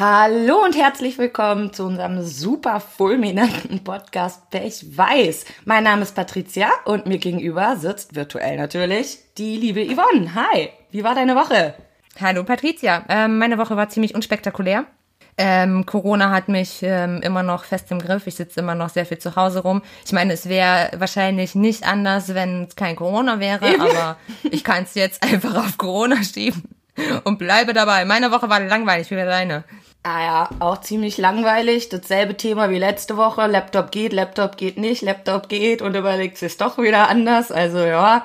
Hallo und herzlich willkommen zu unserem super fulminanten Podcast Pech Weiß. Mein Name ist Patricia und mir gegenüber sitzt virtuell natürlich die liebe Yvonne. Hi, wie war deine Woche? Hallo Patricia, ähm, meine Woche war ziemlich unspektakulär. Ähm, Corona hat mich ähm, immer noch fest im Griff. Ich sitze immer noch sehr viel zu Hause rum. Ich meine, es wäre wahrscheinlich nicht anders, wenn es kein Corona wäre, aber ich kann es jetzt einfach auf Corona schieben und bleibe dabei. Meine Woche war langweilig wie deine. Ah ja, auch ziemlich langweilig. Dasselbe Thema wie letzte Woche. Laptop geht, Laptop geht nicht, Laptop geht und überlegt es doch wieder anders. Also ja.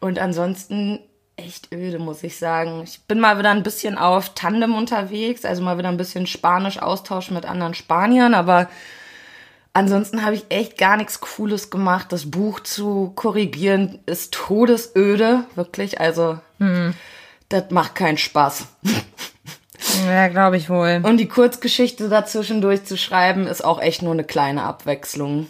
Und ansonsten echt öde, muss ich sagen. Ich bin mal wieder ein bisschen auf Tandem unterwegs, also mal wieder ein bisschen Spanisch austauschen mit anderen Spaniern, aber ansonsten habe ich echt gar nichts Cooles gemacht. Das Buch zu korrigieren ist todesöde, wirklich. Also, hm. das macht keinen Spaß. Ja, glaube ich wohl. Und die Kurzgeschichte dazwischen durchzuschreiben, ist auch echt nur eine kleine Abwechslung.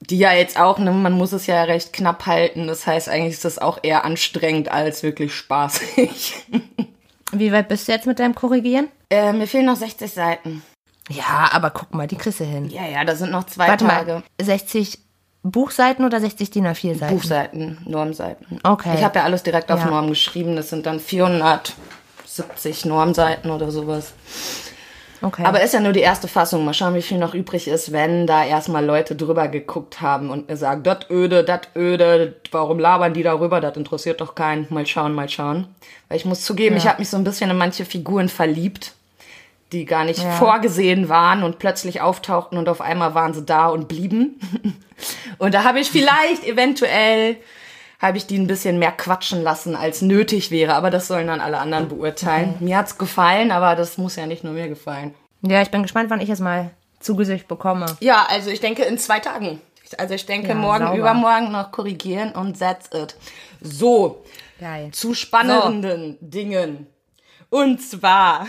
Die ja jetzt auch, ne, man muss es ja recht knapp halten. Das heißt, eigentlich ist das auch eher anstrengend als wirklich spaßig. Wie weit bist du jetzt mit deinem Korrigieren? Äh, mir fehlen noch 60 Seiten. Ja, aber guck mal, die kriegst du hin. Ja, ja, da sind noch zwei Warte Tage. Mal, 60 Buchseiten oder 60 DIN A4 Seiten? Buchseiten, Normseiten. Okay. Ich habe ja alles direkt auf Ja. Norm geschrieben. Das sind dann 470 Normseiten oder sowas. Okay. Aber ist ja nur die erste Fassung. Mal schauen, wie viel noch übrig ist, wenn da erstmal Leute drüber geguckt haben und mir sagen, das öde, das öde, warum labern die darüber? Das interessiert doch keinen. Mal schauen, mal schauen. Weil ich muss zugeben, Ja. ich habe mich so ein bisschen in manche Figuren verliebt, die gar nicht Ja. vorgesehen waren und plötzlich auftauchten und auf einmal waren sie da und blieben. und da habe ich vielleicht eventuell habe ich die ein bisschen mehr quatschen lassen, als nötig wäre. Aber das sollen dann alle anderen beurteilen. Mir hat's gefallen, aber das muss ja nicht nur mir gefallen. ja, ich bin gespannt, wann ich es mal zu Gesicht bekomme. Ja, also ich denke in zwei Tagen. Also ich denke Ja, morgen, sauber. übermorgen noch korrigieren und that's it. So, Geil. zu spannenden Dingen. Und zwar,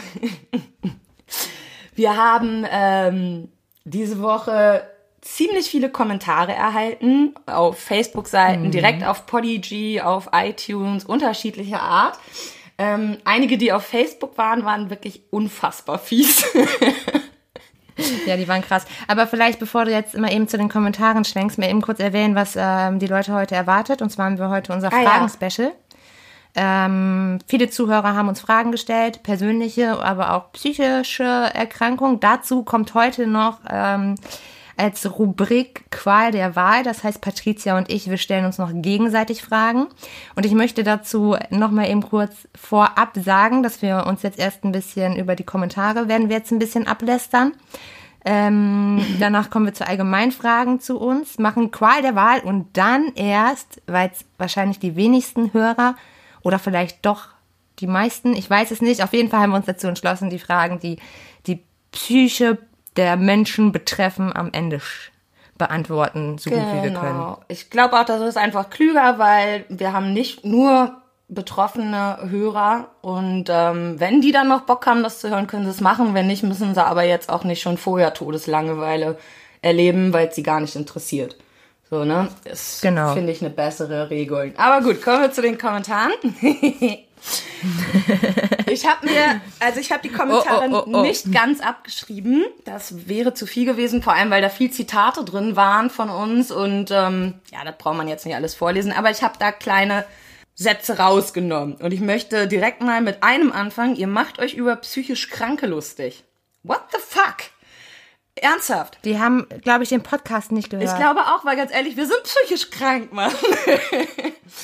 wir haben ähm, diese Woche ziemlich viele Kommentare erhalten auf Facebook-Seiten, direkt auf Podigy, auf iTunes, unterschiedlicher Art. Ähm, einige, die auf Facebook waren, waren wirklich unfassbar fies. Ja, die waren krass. Aber vielleicht, bevor du jetzt immer eben zu den Kommentaren schwenkst, mir eben kurz erwähnen, was ähm, die Leute heute erwartet. Und zwar haben wir heute unser Ah, ja. Fragen-Special. Ähm, viele Zuhörer haben uns Fragen gestellt, persönliche, aber auch psychische Erkrankungen. Dazu kommt heute noch ähm, als Rubrik Qual der Wahl. Das heißt, Patricia und ich, wir stellen uns noch gegenseitig Fragen. Und ich möchte dazu nochmal eben kurz vorab sagen, dass wir uns jetzt erst ein bisschen über die Kommentare werden wir jetzt ein bisschen ablästern. Ähm, danach kommen wir zu Allgemeinfragen zu uns, machen Qual der Wahl und dann erst, weil es wahrscheinlich die wenigsten Hörer oder vielleicht doch die meisten, ich weiß es nicht, auf jeden Fall haben wir uns dazu entschlossen, die Fragen, die die Psyche der Menschen betreffen, am Ende beantworten, so gut wie wir können. Genau. Ich glaube auch, das ist einfach klüger, weil wir haben nicht nur betroffene Hörer und ähm, wenn die dann noch Bock haben, das zu hören, können sie es machen. Wenn nicht, müssen sie aber jetzt auch nicht schon vorher Todeslangeweile erleben, weil es sie gar nicht interessiert. So, ne? Das Genau. finde ich eine bessere Regel. Aber gut, kommen wir zu den Kommentaren. ich habe mir, also ich habe die Kommentare Oh, oh, oh, oh. nicht ganz abgeschrieben. Das wäre zu viel gewesen, vor allem weil da viel Zitate drin waren von uns und ähm, ja, das braucht man jetzt nicht alles vorlesen. Aber ich habe da kleine Sätze rausgenommen und ich möchte direkt mal mit einem anfangen. Ihr macht euch über psychisch Kranke lustig. What the fuck? Ernsthaft? Die haben, glaube ich, den Podcast nicht gehört. Ich glaube auch, weil ganz ehrlich, wir sind psychisch krank, Mann.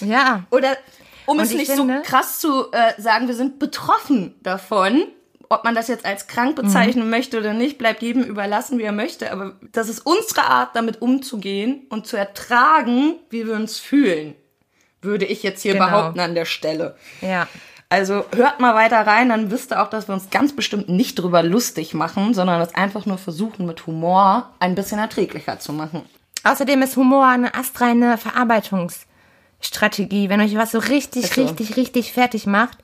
ja. Oder um es ich nicht finde- so krass zu äh, sagen, wir sind betroffen davon. Ob man das jetzt als krank bezeichnen möchte oder nicht, bleibt jedem überlassen, wie er möchte. Aber das ist unsere Art, damit umzugehen und zu ertragen, wie wir uns fühlen. Würde ich jetzt hier Genau. behaupten an der Stelle. Ja. Also hört mal weiter rein, dann wisst ihr auch, dass wir uns ganz bestimmt nicht drüber lustig machen, sondern das einfach nur versuchen, mit Humor ein bisschen erträglicher zu machen. Außerdem ist Humor eine astreine Verarbeitungsstrategie. Wenn euch was so richtig, so. richtig, richtig fertig macht,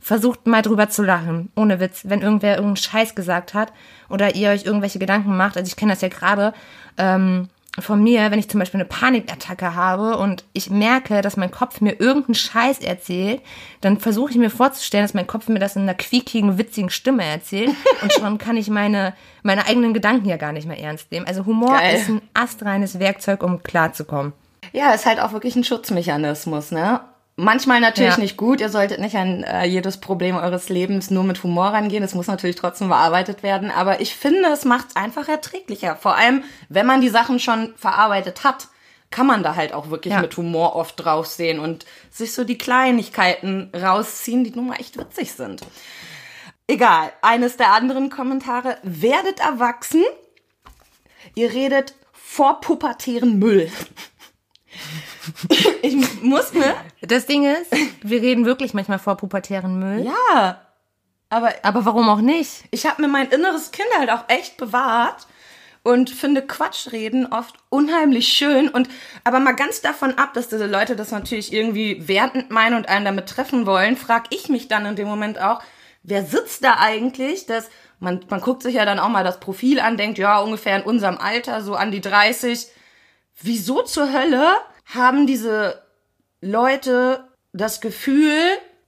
versucht mal drüber zu lachen. Ohne Witz. Wenn irgendwer irgendeinen Scheiß gesagt hat oder ihr euch irgendwelche Gedanken macht. Also ich kenne das ja gerade. Ähm, von mir, wenn ich zum Beispiel eine Panikattacke habe und ich merke, dass mein Kopf mir irgendeinen Scheiß erzählt, dann versuche ich mir vorzustellen, dass mein Kopf mir das in einer quiekigen, witzigen Stimme erzählt und schon kann ich meine, meine eigenen Gedanken ja gar nicht mehr ernst nehmen. Also Humor Geil. ist ein astreines Werkzeug, um klarzukommen. Ja, ist halt auch wirklich ein Schutzmechanismus, ne? Manchmal natürlich Ja. nicht gut. Ihr solltet nicht an äh, jedes Problem eures Lebens nur mit Humor rangehen. Es muss natürlich trotzdem bearbeitet werden. Aber ich finde, es macht es einfach erträglicher. Vor allem, wenn man die Sachen schon verarbeitet hat, kann man da halt auch wirklich Ja. mit Humor oft drauf sehen und sich so die Kleinigkeiten rausziehen, die nun mal echt witzig sind. Egal, eines der anderen Kommentare. Werdet erwachsen. Ihr redet vor pubertären Müll. ich muss, ne? Das Ding ist, wir reden wirklich manchmal vor pubertären Müll. Ja. Aber Aber warum auch nicht? ich habe mir mein inneres Kind halt auch echt bewahrt und finde Quatschreden oft unheimlich schön und aber mal ganz davon ab, dass diese Leute das natürlich irgendwie wertend meinen und einen damit treffen wollen, frag ich mich dann in dem Moment auch, wer sitzt da eigentlich, dass man man guckt sich ja dann auch mal das Profil an, denkt ja ungefähr in unserem Alter, so an die 30. Wieso zur Hölle haben diese Leute das Gefühl,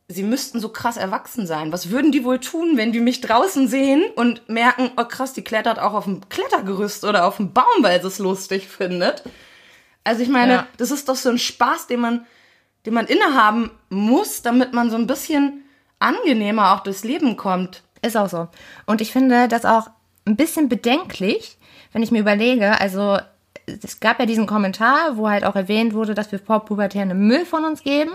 sie müssten so krass erwachsen sein. Was würden die wohl tun, wenn die mich draußen sehen und merken, oh krass, die klettert auch auf dem Klettergerüst oder auf dem Baum, weil sie es lustig findet. Also ich meine, Ja. das ist doch so ein Spaß, den man, den man innehaben muss, damit man so ein bisschen angenehmer auch durchs Leben kommt. Ist auch so. Und ich finde das auch ein bisschen bedenklich, wenn ich mir überlege, also es gab ja diesen Kommentar, wo halt auch erwähnt wurde, dass wir vor pubertären Müll von uns geben.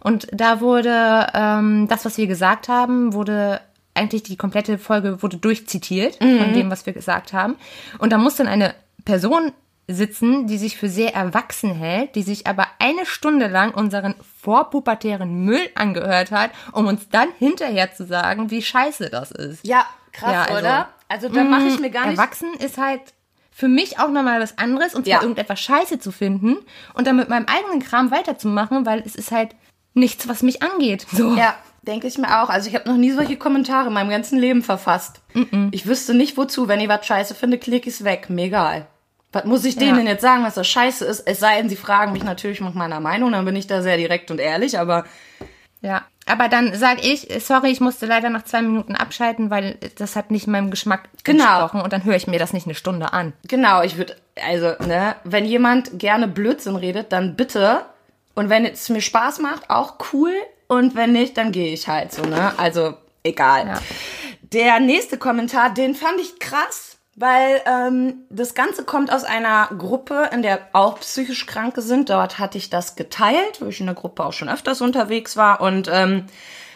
Und da wurde ähm, das, was wir gesagt haben, wurde eigentlich die komplette Folge wurde durchzitiert von dem, was wir gesagt haben. Und da muss dann eine Person sitzen, die sich für sehr erwachsen hält, die sich aber eine Stunde lang unseren vorpubertären Müll angehört hat, um uns dann hinterher zu sagen, wie scheiße das ist. Ja, krass, Ja, also, oder? Also da mache ich mir gar nicht Erwachsen ist halt für mich auch nochmal was anderes und zwar Ja. irgendetwas scheiße zu finden und dann mit meinem eigenen Kram weiterzumachen, weil es ist halt nichts, was mich angeht. So. Ja, denke ich mir auch. Also ich habe noch nie solche Kommentare in meinem ganzen Leben verfasst. Ich wüsste nicht wozu. Wenn ich was scheiße finde, klicke ich's weg. Mir egal. Was muss ich denen Ja. denn jetzt sagen, was das scheiße ist? Es sei denn, sie fragen mich natürlich nach meiner Meinung, dann bin ich da sehr direkt und ehrlich, aber Ja. Aber dann sage ich, sorry, ich musste leider nach zwei Minuten abschalten, weil das hat nicht meinem Geschmack Genau. entsprochen und dann höre ich mir das nicht eine Stunde an. genau, ich würde, also, ne, wenn jemand gerne Blödsinn redet, dann bitte. Und wenn es mir Spaß macht, auch cool. Und wenn nicht, dann gehe ich halt so, ne? Also, egal. Ja. Der nächste Kommentar, den fand ich krass, weil ähm, das Ganze kommt aus einer Gruppe, in der auch psychisch Kranke sind. Dort hatte ich das geteilt, wo ich in der Gruppe auch schon öfters unterwegs war. Und ähm,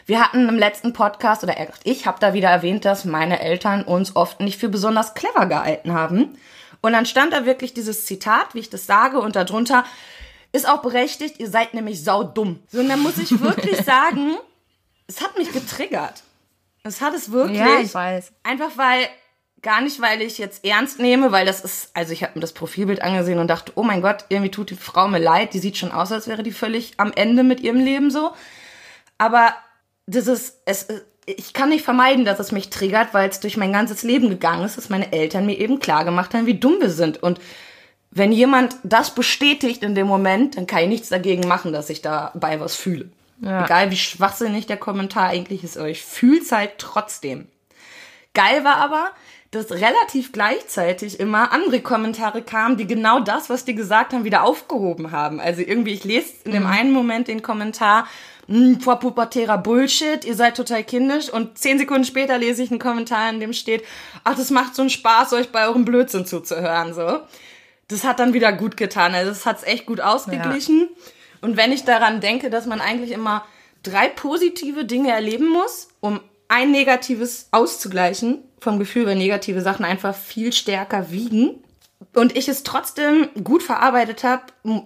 wir hatten im letzten Podcast, oder ich habe da wieder erwähnt, dass meine Eltern uns oft nicht für besonders clever gehalten haben. Und dann stand da wirklich dieses Zitat, wie ich das sage, und darunter ist auch berechtigt, ihr seid nämlich saudumm. So, und dann muss ich wirklich sagen, es hat mich getriggert. Es hat es wirklich. Ja, ich weiß. Einfach weil, gar nicht, weil ich jetzt ernst nehme, weil das ist, also ich habe mir das Profilbild angesehen und dachte, oh mein Gott, irgendwie tut die Frau mir leid, die sieht schon aus, als wäre die völlig am Ende mit ihrem Leben so. Aber das ist, es, ich kann nicht vermeiden, dass es mich triggert, weil es durch mein ganzes Leben gegangen ist, dass meine Eltern mir eben klar gemacht haben, wie dumm wir sind. Und wenn jemand das bestätigt in dem Moment, dann kann ich nichts dagegen machen, dass ich dabei was fühle. Ja. Egal wie schwachsinnig der Kommentar eigentlich ist, aber ich fühl's halt trotzdem. Geil war aber, dass relativ gleichzeitig immer andere Kommentare kamen, die genau das, was die gesagt haben, wieder aufgehoben haben. Also irgendwie, ich lese in dem einen Moment den Kommentar, "Hm, vor pubertärer Bullshit, ihr seid total kindisch und zehn Sekunden später lese ich einen Kommentar, in dem steht, ach, das macht so einen Spaß, euch bei eurem Blödsinn zuzuhören, so. Das hat dann wieder gut getan. Also das hat's echt gut ausgeglichen. Und wenn ich daran denke, dass man eigentlich immer drei positive Dinge erleben muss, um ein negatives auszugleichen, vom Gefühl, weil negative Sachen einfach viel stärker wiegen, und ich es trotzdem gut verarbeitet habe,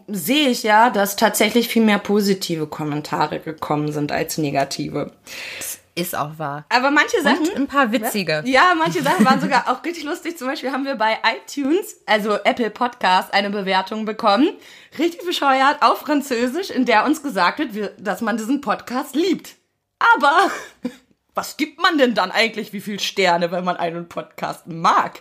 sehe ich ja, dass tatsächlich viel mehr positive Kommentare gekommen sind als negative. Ist auch wahr. Aber manche Sachen. Und ein paar witzige. Ja, manche Sachen waren sogar auch richtig lustig. Zum Beispiel haben wir bei iTunes, also Apple Podcast, eine Bewertung bekommen. Richtig bescheuert auf Französisch, in der uns gesagt wird, wir- dass man diesen Podcast liebt. Aber was gibt man denn dann eigentlich, wie viel Sterne, wenn man einen Podcast mag?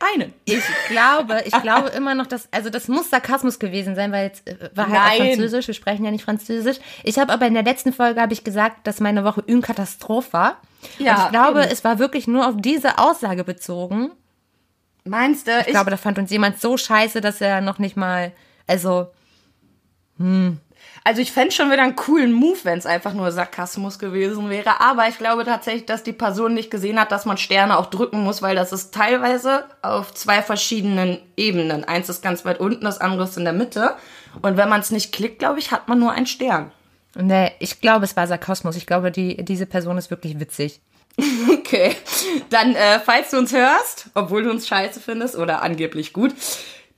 einen. Ich glaube, ich glaube immer noch, dass, also das muss Sarkasmus gewesen sein, weil jetzt äh, war halt auch. Französisch, wir sprechen ja nicht Französisch. Ich habe aber in der letzten Folge habe ich gesagt, dass meine Woche une Katastrophe war. Ja, Und ich glaube, eben. es war wirklich nur auf diese Aussage bezogen. Meinst du? Ich glaube, da fand uns jemand so scheiße, dass er noch nicht mal, also Also ich fände schon wieder einen coolen Move, wenn es einfach nur Sarkasmus gewesen wäre. Aber ich glaube tatsächlich, dass die Person nicht gesehen hat, dass man Sterne auch drücken muss, weil das ist teilweise auf zwei verschiedenen Ebenen. Eins ist ganz weit unten, das andere ist in der Mitte. Und wenn man es nicht klickt, glaube ich, hat man nur einen Stern. Nee, ich glaube, es war Sarkasmus. Ich glaube, die, diese Person ist wirklich witzig. Okay, dann, äh, falls du uns hörst, obwohl du uns scheiße findest oder angeblich gut,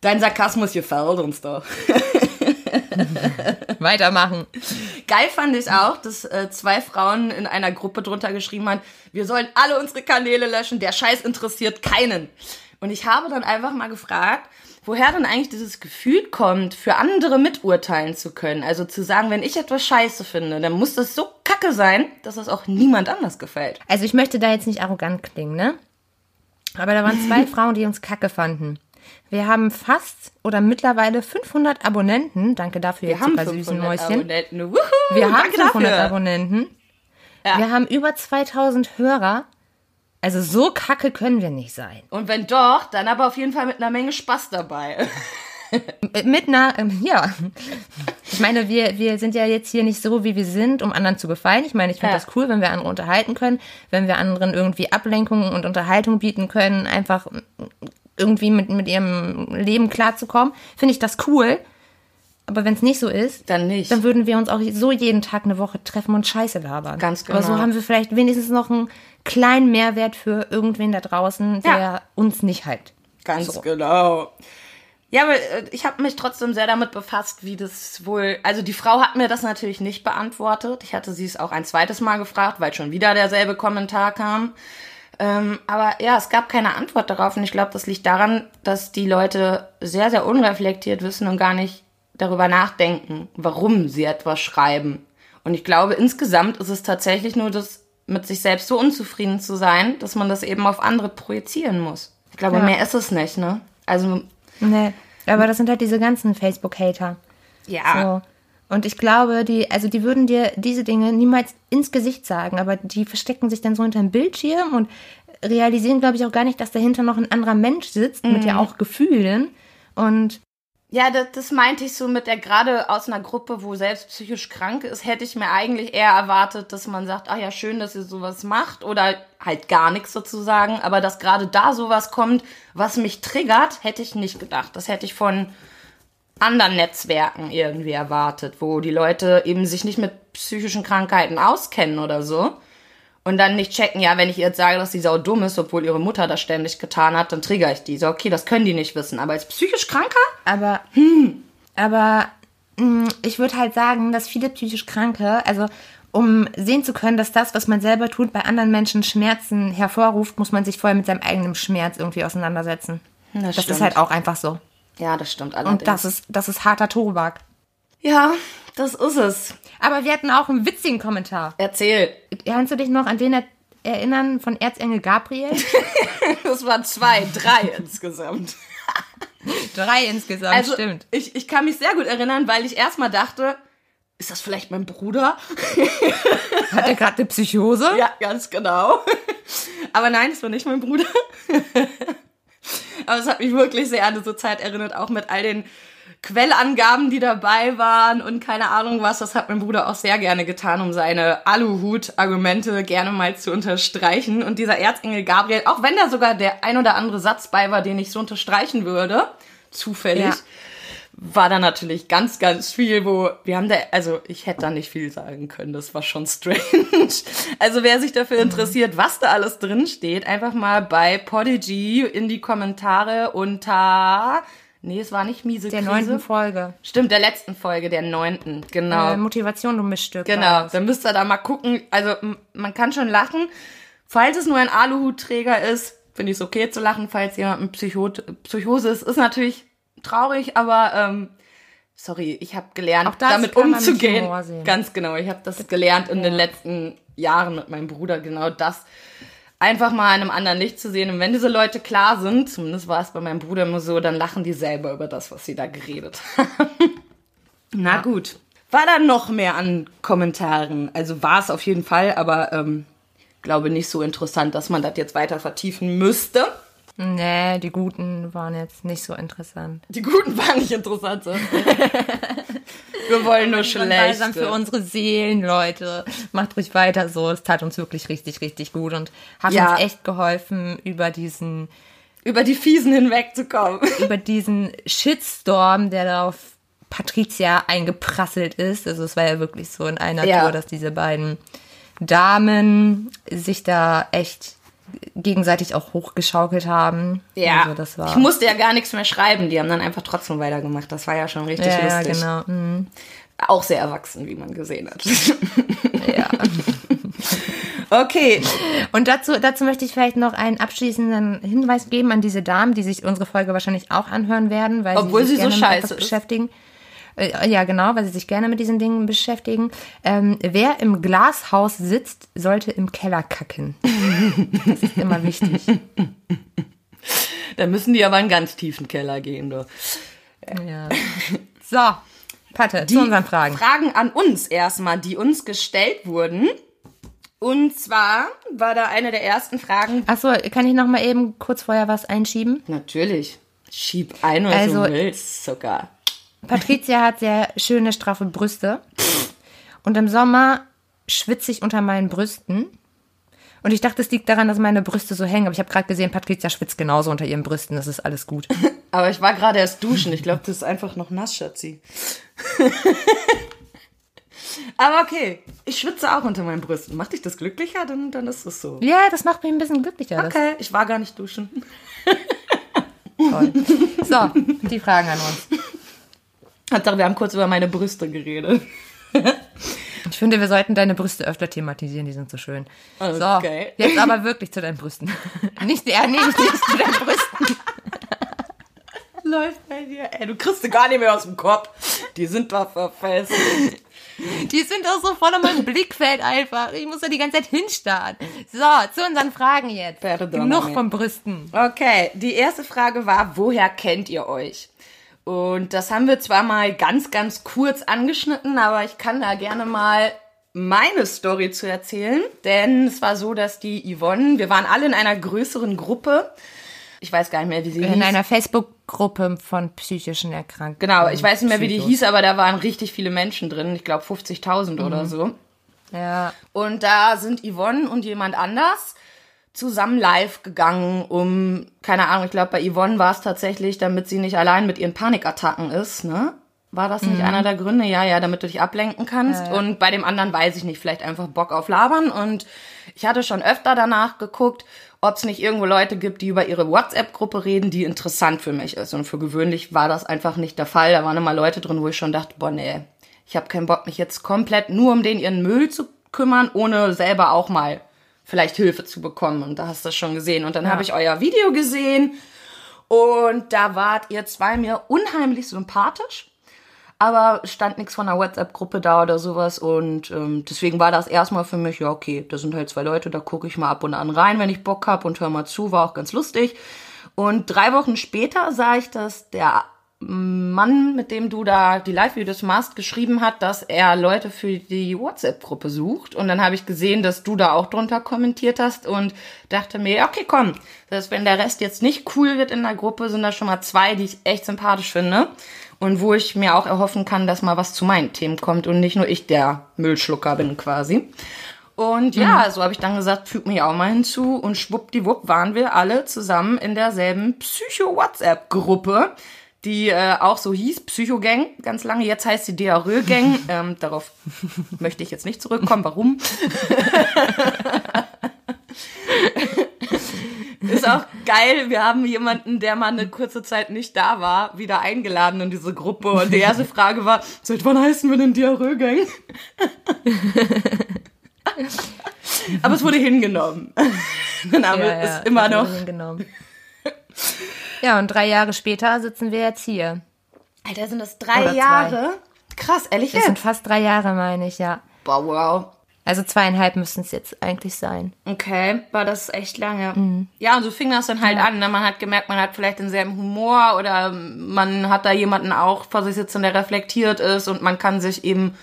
dein Sarkasmus gefällt uns doch. Weitermachen. Geil fand ich auch, dass äh, zwei Frauen in einer Gruppe drunter geschrieben haben, wir sollen alle unsere Kanäle löschen, der Scheiß interessiert keinen. Und ich habe dann einfach mal gefragt, woher denn eigentlich dieses Gefühl kommt, für andere miturteilen zu können. Also zu sagen, wenn ich etwas scheiße finde, dann muss das so kacke sein, dass es auch niemand anders gefällt. Also ich möchte da jetzt nicht arrogant klingen, ne? Aber da waren zwei Frauen, die uns kacke fanden. Wir haben fast oder mittlerweile 500 Abonnenten. Danke dafür, Wir ihr haben zuckersüßen 500 Mäuschen. Abonnenten. Wuhu, Wir haben danke 500 dafür. Abonnenten. Ja. Wir haben über 2000 Hörer. Also so kacke können wir nicht sein. Und wenn doch, dann aber auf jeden Fall mit einer Menge Spaß dabei. Mit einer, ähm, ja. Ich meine, wir, wir sind ja jetzt hier nicht so, wie wir sind, um anderen zu gefallen. Ich meine, ich finde Ja. das cool, wenn wir andere unterhalten können, wenn wir anderen irgendwie Ablenkung und Unterhaltung bieten können, einfach irgendwie mit, mit ihrem Leben klarzukommen. Finde ich das cool. Aber wenn es nicht so ist, Dann nicht. dann würden wir uns auch so jeden Tag eine Woche treffen und Scheiße labern. Ganz Aber so genau. haben wir vielleicht wenigstens noch einen kleinen Mehrwert für irgendwen da draußen, der Ja. uns nicht halt. Ganz So. genau. Ja, aber äh, ich habe mich trotzdem sehr damit befasst, wie das wohl. Also die Frau hat mir das natürlich nicht beantwortet. Ich hatte sie es auch ein zweites Mal gefragt, weil schon wieder derselbe Kommentar kam. Ähm, aber ja, es gab keine Antwort darauf und ich glaube, das liegt daran, dass die Leute sehr, sehr unreflektiert wissen und gar nicht darüber nachdenken, warum sie etwas schreiben. Und ich glaube, insgesamt ist es tatsächlich nur das, mit sich selbst so unzufrieden zu sein, dass man das eben auf andere projizieren muss. Ich glaube, Ja. mehr ist es nicht, ne? Also, Nee. Aber das sind halt diese ganzen Facebook-Hater. ja. So. Und ich glaube, die, also die würden dir diese Dinge niemals ins Gesicht sagen, aber die verstecken sich dann so hinter dem Bildschirm und realisieren, glaube ich, auch gar nicht, dass dahinter noch ein anderer Mensch sitzt mit ja auch Gefühlen. Und Ja, das, das meinte ich so mit der, gerade aus einer Gruppe, wo selbst psychisch krank ist, hätte ich mir eigentlich eher erwartet, dass man sagt, ach ja, schön, dass ihr sowas macht oder halt gar nichts sozusagen. Aber dass gerade da sowas kommt, was mich triggert, hätte ich nicht gedacht. Das hätte ich von anderen Netzwerken irgendwie erwartet, wo die Leute eben sich nicht mit psychischen Krankheiten auskennen oder so. Und dann nicht checken, ja, wenn ich ihr jetzt sage, dass die Sau dumm ist, obwohl ihre Mutter das ständig getan hat, dann trigger ich die. So, okay, das können die nicht wissen. Aber als psychisch Kranker? aber, aber mh, ich würde halt sagen, dass viele psychisch Kranke, also um sehen zu können, dass das, was man selber tut, bei anderen Menschen Schmerzen hervorruft, muss man sich vorher mit seinem eigenen Schmerz irgendwie auseinandersetzen. Das das ist halt auch einfach so. Ja, das stimmt allerdings. Und das ist, das ist harter Tobak. Ja, das ist es. Aber wir hatten auch einen witzigen Kommentar. Erzähl. Kannst du dich noch an den er- erinnern von Erzengel Gabriel? Das waren zwei, drei insgesamt. Drei insgesamt, Also, stimmt. Ich, ich kann mich sehr gut erinnern, weil ich erstmal dachte, ist das vielleicht mein Bruder? Hat er gerade eine Psychose? Ja, ganz genau. Aber nein, es war nicht mein Bruder. Aber es hat mich wirklich sehr an diese Zeit erinnert, auch mit all den Quellangaben, die dabei waren und keine Ahnung was. Das hat mein Bruder auch sehr gerne getan, um seine Aluhut-Argumente gerne mal zu unterstreichen. Und dieser Erzengel Gabriel, auch wenn da sogar der ein oder andere Satz bei war, den ich so unterstreichen würde, zufällig, Ja. War da natürlich ganz, ganz viel, wo wir haben da, also ich hätte da nicht viel sagen können, das war schon strange. Also wer sich dafür interessiert, was da alles drin steht, einfach mal bei Podigy in die Kommentare unter, nee, es war nicht miese Der Krise. neunten Folge. Stimmt, der letzten Folge, der neunten, genau. Äh, Motivation, du Miststück. Genau, dann müsst ihr da mal gucken. Also man kann schon lachen. Falls es nur ein Aluhutträger ist, finde ich es okay zu lachen. Falls jemand mit Psychot Psychose ist, ist natürlich traurig, aber ähm, sorry, ich habe gelernt, damit umzugehen. Ganz genau, ich habe das gelernt in den letzten Jahren mit meinem Bruder, genau das einfach mal in einem anderen Licht zu sehen. Und wenn diese Leute klar sind, zumindest war es bei meinem Bruder immer so, dann lachen die selber über das, was sie da geredet haben. Na gut. War da noch mehr an Kommentaren? Also war es auf jeden Fall, aber ähm, glaube nicht so interessant, dass man das jetzt weiter vertiefen müsste. Nee, die Guten waren jetzt nicht so interessant. Die Guten waren nicht interessant. So. Wir wollen nur schlecht. für unsere Seelen, Leute. Macht ruhig weiter so. Es tat uns wirklich richtig, richtig gut und hat Ja. uns echt geholfen, über diesen, Über die Fiesen hinwegzukommen. über diesen Shitstorm, der da auf Patricia eingeprasselt ist. Also es war ja wirklich so in einer Ja. Tour, dass diese beiden Damen sich da echt gegenseitig auch hochgeschaukelt haben. Ja, Also das war. ich musste ja gar nichts mehr schreiben. Die haben dann einfach trotzdem weitergemacht. Das war ja schon richtig ja, ja, lustig. genau. Mhm. Auch sehr erwachsen, wie man gesehen hat. Ja. okay. Und dazu, dazu möchte ich vielleicht noch einen abschließenden Hinweis geben an diese Damen, die sich unsere Folge wahrscheinlich auch anhören werden, weil Obwohl sie sich sie so scheiße etwas ist. Äh, Ja, genau, weil sie sich gerne mit diesen Dingen beschäftigen. Ähm, wer im Glashaus sitzt, sollte im Keller kacken. Das ist immer wichtig. Da müssen die aber in einen ganz tiefen Keller gehen. Du. Ja. So, Patte, zu unseren Fragen. Fragen an uns erstmal, die uns gestellt wurden. Und zwar war da eine der ersten Fragen. Achso, kann ich noch mal eben kurz vorher was einschieben? Natürlich. Schieb ein, was Also- du willst, Zucker. Patricia hat sehr schöne, straffe Brüste. Und im Sommer schwitze ich unter meinen Brüsten. Und ich dachte, es liegt daran, dass meine Brüste so hängen. Aber ich habe gerade gesehen, Patricia schwitzt genauso unter ihren Brüsten. Das ist alles gut. Aber ich war gerade erst duschen. Ich glaube, das ist einfach noch nass, Schatzi. Aber okay, ich schwitze auch unter meinen Brüsten. Macht dich das glücklicher? Dann, dann ist es so. Ja, das macht mich ein bisschen glücklicher. Okay, ich war gar nicht duschen. Toll. So, die Fragen an uns. Hauptsache, wir haben kurz über meine Brüste geredet. Ich finde, wir sollten deine Brüste öfter thematisieren. Die sind so schön. Okay. So, jetzt aber wirklich zu deinen Brüsten. Nicht, eher nicht, nicht zu deinen Brüsten. Läuft bei dir. Ey, du kriegst sie gar nicht mehr aus dem Kopf. Die sind da verfestigt. Die sind doch so voll in meinem Blickfeld einfach. Ich muss da die ganze Zeit hinstarren. So, zu unseren Fragen jetzt. Perdonami. Genug von Brüsten. Okay, die erste Frage war, woher kennt ihr euch? Und das haben wir zwar mal ganz, ganz kurz angeschnitten, aber ich kann da gerne mal meine Story zu erzählen. Denn es war so, dass die Yvonne, wir waren alle in einer größeren Gruppe. Ich weiß gar nicht mehr, wie sie In hieß. einer Facebook-Gruppe von psychischen Erkrankten. Genau, ich weiß nicht mehr, wie die Psychos. hieß, aber da waren richtig viele Menschen drin. Ich glaube 50.000 oder so. Ja. Und da sind Yvonne und jemand anders zusammen live gegangen, um, keine Ahnung, ich glaube, bei Yvonne war es tatsächlich, damit sie nicht allein mit ihren Panikattacken ist, ne? War das nicht einer der Gründe? Ja, ja, damit du dich ablenken kannst. Und bei dem anderen weiß ich nicht, vielleicht einfach Bock auf Labern. Und ich hatte schon öfter danach geguckt, ob es nicht irgendwo Leute gibt, die über ihre WhatsApp-Gruppe reden, die interessant für mich ist. Und für gewöhnlich war das einfach nicht der Fall. Da waren immer Leute drin, wo ich schon dachte, boah, nee, ich habe keinen Bock, mich jetzt komplett nur um den ihren Müll zu kümmern, ohne selber auch mal vielleicht Hilfe zu bekommen. Und da hast du das schon gesehen. Und dann habe ich euer Video gesehen und da wart ihr zwei mir unheimlich sympathisch. Aber es stand nichts von einer WhatsApp-Gruppe da oder sowas. Und ähm, deswegen war das erstmal für mich, ja, okay, da sind halt zwei Leute, da gucke ich mal ab und an rein, wenn ich Bock hab und hör mal zu, war auch ganz lustig. Und drei Wochen später sah ich, dass der Mann, mit dem du da die Live-Videos machst, geschrieben hat, dass er Leute für die WhatsApp-Gruppe sucht. Und dann habe ich gesehen, dass du da auch drunter kommentiert hast und dachte mir, okay, komm. Das heißt, wenn der Rest jetzt nicht cool wird in der Gruppe, sind da schon mal zwei, die ich echt sympathisch finde. Und wo ich mir auch erhoffen kann, dass mal was zu meinen Themen kommt und nicht nur ich der Müllschlucker bin quasi. Und ja, so habe ich dann gesagt, füg mich auch mal hinzu und schwuppdiwupp waren wir alle zusammen in derselben Psycho-WhatsApp-Gruppe, die äh, auch so hieß, Psycho-Gang, ganz lange. Jetzt heißt sie Diarrhoe-Gang. ähm, darauf möchte ich jetzt nicht zurückkommen. Warum? Ist auch geil. Wir haben jemanden, der mal eine kurze Zeit nicht da war, wieder eingeladen in diese Gruppe. Und die erste Frage war, seit wann heißen wir denn Diarrhoe-Gang? Aber es wurde hingenommen. Der Name Ja, ja, ist immer noch. hingenommen. Ja, und drei Jahre später sitzen wir jetzt hier. Alter, sind das drei Oder zwei. Jahre? Krass, ehrlich Das sind fast drei Jahre, meine ich, ja. Boah, wow. Also zweieinhalb müssten es jetzt eigentlich sein. Okay, war das echt lange. Ja, und so fing das dann halt an. Ne? Man hat gemerkt, man hat vielleicht denselben Humor oder man hat da jemanden auch vor sich sitzen, der reflektiert ist und man kann sich eben ein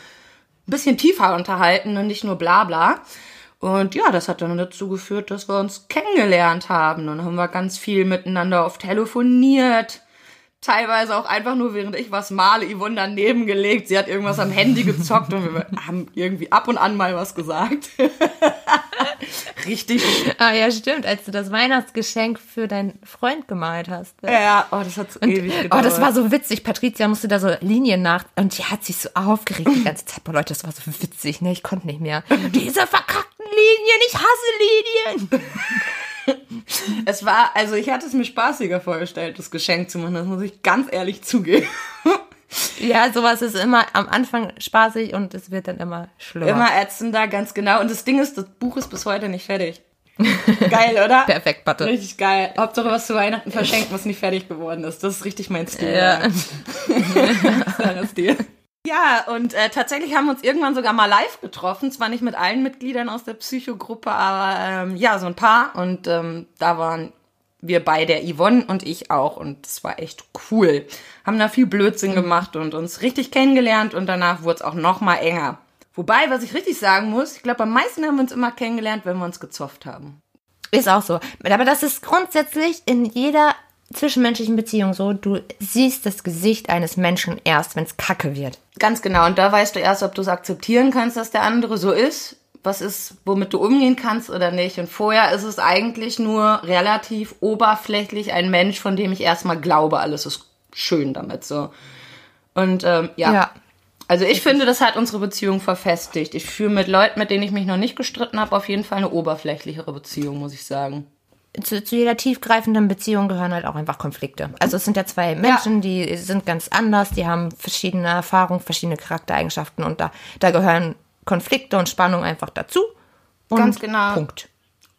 bisschen tiefer unterhalten und nicht nur bla bla. Und ja, das hat dann dazu geführt, dass wir uns kennengelernt haben. Dann haben wir ganz viel miteinander oft telefoniert. Teilweise auch einfach nur, während ich was male, Yvonne daneben gelegt. Sie hat irgendwas am Handy gezockt und wir haben irgendwie ab und an mal was gesagt. Richtig. Ah ja, stimmt, als du das Weihnachtsgeschenk für deinen Freund gemalt hast. ne? Ja, oh, das hat so ewig Oh, gedauert. das war so witzig. Patricia musste da so Linien nach und die hat sich so aufgeregt die ganze Zeit. Boah, Leute, das war so witzig, ne? Ich konnte nicht mehr. Diese verkackten Linien, ich hasse Linien. Es war, also ich hatte es mir spaßiger vorgestellt, das Geschenk zu machen, das muss ich ganz ehrlich zugeben. Ja, sowas ist immer am Anfang spaßig und es wird dann immer schlimmer. Immer ätzender, ganz genau. Und das Ding ist, das Buch ist bis heute nicht fertig. Geil, oder? Perfekt, Patte. Richtig geil. Hauptsache was zu Weihnachten verschenken, was nicht fertig geworden ist. Das ist richtig mein Stil. Ja. Klarer Stil. Ja, und äh, tatsächlich haben wir uns irgendwann sogar mal live getroffen. Zwar nicht mit allen Mitgliedern aus der Psychogruppe, aber ähm, ja, so ein paar. Und ähm, da waren wir beide, Yvonne und ich auch. Und das war echt cool. Haben da viel Blödsinn gemacht und uns richtig kennengelernt. Und danach wurde es auch noch mal enger. Wobei, was ich richtig sagen muss, ich glaube, am meisten haben wir uns immer kennengelernt, wenn wir uns gezofft haben. Ist auch so. Aber das ist grundsätzlich in jeder zwischenmenschlichen Beziehung so. Du siehst das Gesicht eines Menschen erst, wenn es kacke wird. Ganz genau. Und da weißt du erst, ob du es akzeptieren kannst, dass der andere so ist. Was ist, womit du umgehen kannst oder nicht. Und vorher ist es eigentlich nur relativ oberflächlich ein Mensch, von dem ich erstmal glaube, alles ist schön damit so. Und ähm, ja. Ja. Also ich finde, das hat unsere Beziehung verfestigt. Ich führe mit Leuten, mit denen ich mich noch nicht gestritten habe, auf jeden Fall eine oberflächlichere Beziehung, muss ich sagen. Zu, zu jeder tiefgreifenden Beziehung gehören halt auch einfach Konflikte. Also es sind ja zwei Menschen, die sind ganz anders, die haben verschiedene Erfahrungen, verschiedene Charaktereigenschaften und da, da gehören Konflikte und Spannung einfach dazu. Und Ganz genau. Punkt.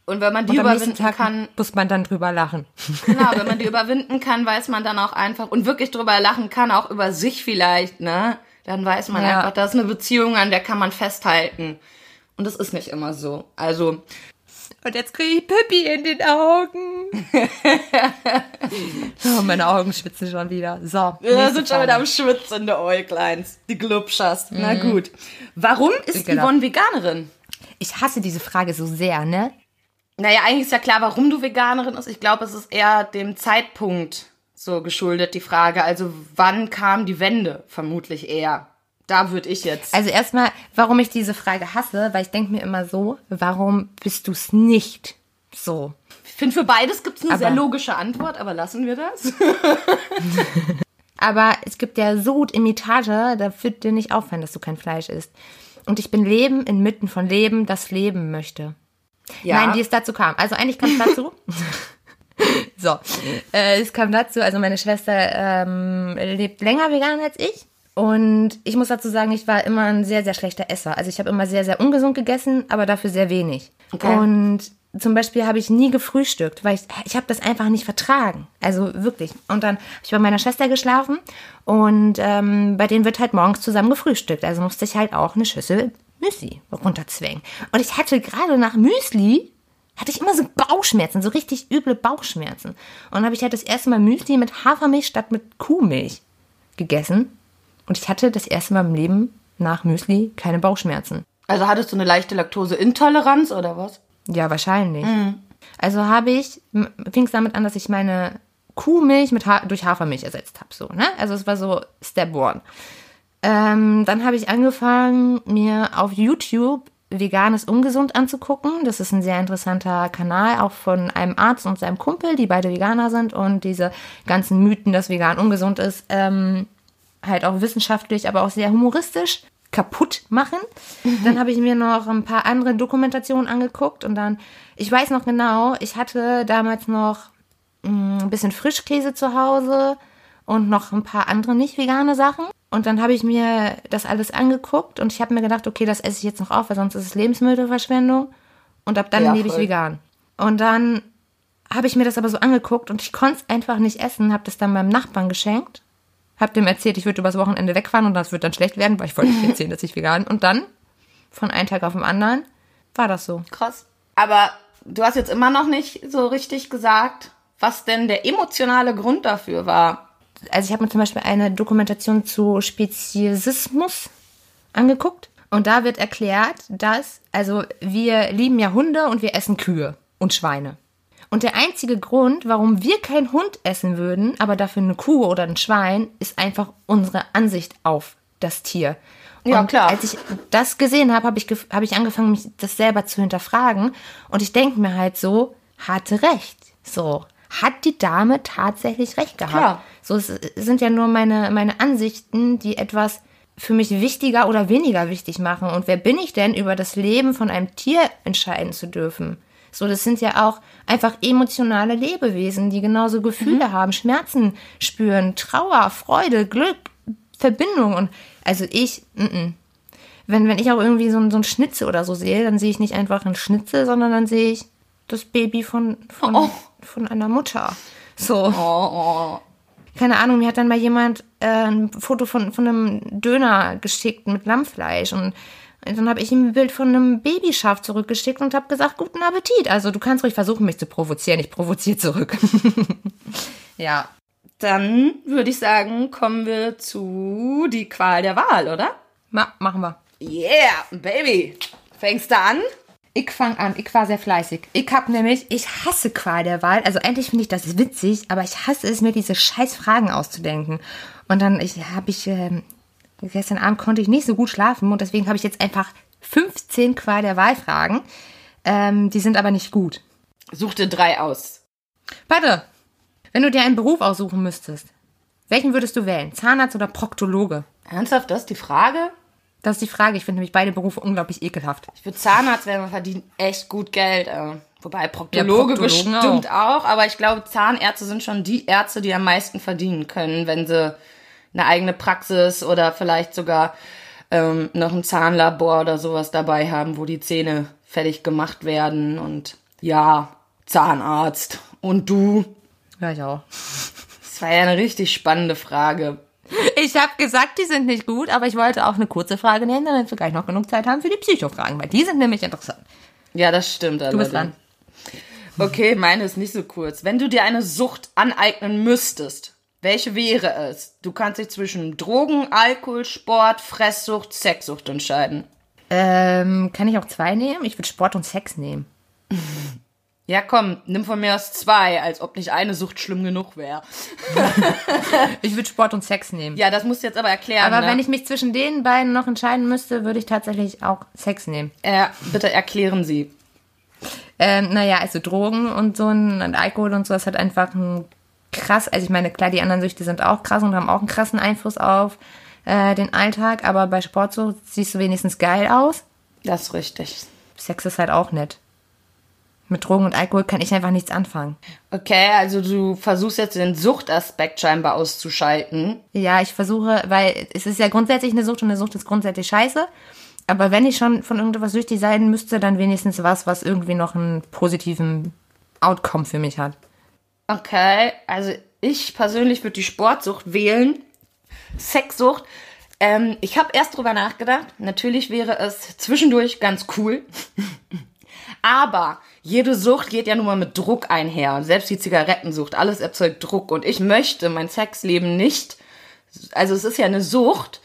Und wenn man die überwinden Tag kann, muss man dann drüber lachen. Genau, wenn man die überwinden kann, weiß man dann auch einfach und wirklich drüber lachen kann, auch über sich vielleicht, ne? Dann weiß man Ja. einfach, das ist eine Beziehung, an der kann man festhalten. Und das ist nicht immer so. Also, Und jetzt kriege ich Pippi in den Augen. oh, meine Augen schwitzen schon wieder. So. wir sind schon wieder am Schwitzen, der Äugleins. Die Glubschers. Na gut. Warum ist Ekelhaft. Yvonne Veganerin? Ich hasse diese Frage so sehr, ne? Naja, eigentlich ist ja klar, warum du Veganerin bist. Ich glaube, es ist eher dem Zeitpunkt so geschuldet, die Frage. Also, wann kam die Wende? Vermutlich eher. Da würde ich jetzt. Also erstmal, warum ich diese Frage hasse, weil ich denke mir immer so, warum bist du es nicht? So. Ich finde, für beides gibt es eine Aber- sehr logische Antwort, aber lassen wir das. Aber es gibt ja Sodimitate, da wird dir nicht auffallen, dass du kein Fleisch isst. Und ich bin Leben inmitten von Leben, das leben möchte. Nein, wie es dazu kam. Also eigentlich kam es dazu. so, äh, es kam dazu, also meine Schwester ähm, lebt länger vegan als ich. Und ich muss dazu sagen, ich war immer ein sehr, sehr schlechter Esser. Also ich habe immer sehr, sehr ungesund gegessen, aber dafür sehr wenig. Okay. Und zum Beispiel habe ich nie gefrühstückt, weil ich, ich habe das einfach nicht vertragen. Also wirklich. Und dann habe ich bei meiner Schwester geschlafen und ähm, bei denen wird halt morgens zusammen gefrühstückt. Also musste ich halt auch eine Schüssel Müsli runterzwängen. Und ich hatte gerade nach Müsli, hatte ich immer so Bauchschmerzen, so richtig üble Bauchschmerzen. Und dann habe ich halt das erste Mal Müsli mit Hafermilch statt mit Kuhmilch gegessen. Und ich hatte das erste Mal im Leben nach Müsli keine Bauchschmerzen. Also hattest du eine leichte Laktoseintoleranz oder was? Ja, wahrscheinlich. Also habe ich, fing es damit an, dass ich meine Kuhmilch mit ha durch Hafermilch ersetzt habe. So, ne? Also es war so Step One. Ähm, dann habe ich angefangen, mir auf YouTube Veganes Ungesund anzugucken. Das ist ein sehr interessanter Kanal, auch von einem Arzt und seinem Kumpel, die beide Veganer sind und diese ganzen Mythen, dass vegan ungesund ist, ähm, halt auch wissenschaftlich, aber auch sehr humoristisch kaputt machen. Dann habe ich mir noch ein paar andere Dokumentationen angeguckt und dann, ich weiß noch genau, ich hatte damals noch mh, ein bisschen Frischkäse zu Hause und noch ein paar andere nicht vegane Sachen. Und dann habe ich mir das alles angeguckt und ich habe mir gedacht, okay, das esse ich jetzt noch auf, weil sonst ist es Lebensmittelverschwendung. Und ab dann Ja, lebe ich vegan. Und dann habe ich mir das aber so angeguckt und ich konnte es einfach nicht essen, habe das dann meinem Nachbarn geschenkt, habe dem erzählt, ich würde übers Wochenende wegfahren und das wird dann schlecht werden, weil ich wollte nicht erzählen, dass ich vegan. Und dann von einem Tag auf den anderen war das so. Krass. Aber du hast jetzt immer noch nicht so richtig gesagt, was denn der emotionale Grund dafür war. Also ich habe mir zum Beispiel eine Dokumentation zu Speziesismus angeguckt. Und da wird erklärt, dass, also wir lieben ja Hunde und wir essen Kühe und Schweine. Und der einzige Grund, warum wir keinen Hund essen würden, aber dafür eine Kuh oder ein Schwein, ist einfach unsere Ansicht auf das Tier. Ja, und klar. Als ich das gesehen habe, habe ich, habe ich angefangen, mich das selber zu hinterfragen. Und ich denke mir halt so, hatte recht. So, hat die Dame tatsächlich recht gehabt. Klar. So, es sind ja nur meine, meine Ansichten, die etwas für mich wichtiger oder weniger wichtig machen. Und wer bin ich denn, über das Leben von einem Tier entscheiden zu dürfen? So, das sind ja auch einfach emotionale Lebewesen, die genauso Gefühle haben, Schmerzen spüren, Trauer, Freude, Glück, Verbindung. Und also ich, mm -mm. Wenn, wenn ich auch irgendwie so, ein- so ein Schnitzel oder so sehe, dann sehe ich nicht einfach ein Schnitzel, sondern dann sehe ich das Baby von, von, Oh. von einer Mutter. So Oh, oh. keine Ahnung, mir hat dann mal jemand äh, ein Foto von, von einem Döner geschickt mit Lammfleisch und dann habe ich ihm ein Bild von einem Babyschaf zurückgeschickt und habe gesagt, guten Appetit. Also du kannst ruhig versuchen, mich zu provozieren. Ich provoziere zurück. ja. Dann würde ich sagen, kommen wir zu die Qual der Wahl, oder? Ma machen wir. Yeah, Baby. Fängst du an? Ich fange an. Ich war sehr fleißig. Ich habe nämlich, ich hasse Qual der Wahl. Also eigentlich finde ich das witzig, aber ich hasse es, mir diese scheiß Fragen auszudenken. Und dann ich, habe ich, ähm, gestern Abend konnte ich nicht so gut schlafen und deswegen habe ich jetzt einfach 15 Qual der Wahl Fragen. Ähm, die sind aber nicht gut. Such dir drei aus. Warte, wenn du dir einen Beruf aussuchen müsstest, welchen würdest du wählen? Zahnarzt oder Proktologe? Ernsthaft, das ist die Frage? Das ist die Frage. Ich finde nämlich beide Berufe unglaublich ekelhaft. Ich würde Zahnarzt werden, man verdient echt gut Geld. Äh. Wobei Proktologe Proktologen bestimmt auch. aber ich glaube, Zahnärzte sind schon die Ärzte, die am meisten verdienen können, wenn sie eine eigene Praxis oder vielleicht sogar ähm, noch ein Zahnlabor oder sowas dabei haben, wo die Zähne fertig gemacht werden. Und ja, Zahnarzt. Und du? Ja, ich auch. Das war ja eine richtig spannende Frage. Ich habe gesagt, die sind nicht gut, aber ich wollte auch eine kurze Frage nehmen, damit wir gleich noch genug Zeit haben für die Psychofragen, weil die sind nämlich interessant. Ja, das stimmt. Du bist dran. Okay, meine ist nicht so kurz. Wenn du dir eine Sucht aneignen müsstest, welche wäre es? Du kannst dich zwischen Drogen, Alkohol, Sport, Fresssucht, Sexsucht entscheiden. Ähm, kann ich auch zwei nehmen? Ich würde Sport und Sex nehmen. Ja, komm, nimm von mir aus zwei, als ob nicht eine Sucht schlimm genug wäre. Ich würde Sport und Sex nehmen. Ja, das musst du jetzt aber erklären. aber ne? wenn ich mich zwischen den beiden noch entscheiden müsste, würde ich tatsächlich auch Sex nehmen. äh, bitte erklären Sie. Ähm, naja, also Drogen und so ein und Alkohol und so, das hat einfach ein krass, also ich meine, klar, die anderen Süchte sind auch krass und haben auch einen krassen Einfluss auf äh, den Alltag, aber bei Sportsucht siehst du wenigstens geil aus. Das ist richtig. Sex ist halt auch nett. Mit Drogen und Alkohol kann ich einfach nichts anfangen. Okay, also du versuchst jetzt den Suchtaspekt scheinbar auszuschalten. Ja, ich versuche, weil es ist ja grundsätzlich eine Sucht und eine Sucht ist grundsätzlich scheiße. Aber wenn ich schon von irgendwas süchtig sein müsste, dann wenigstens was, was irgendwie noch einen positiven Outcome für mich hat. Okay, also ich persönlich würde die Sportsucht wählen. Sexsucht. Ähm, ich habe erst drüber nachgedacht. Natürlich wäre es zwischendurch ganz cool. Aber jede Sucht geht ja nun mal mit Druck einher. Und selbst die Zigarettensucht, alles erzeugt Druck. Und ich möchte mein Sexleben nicht, also es ist ja eine Sucht,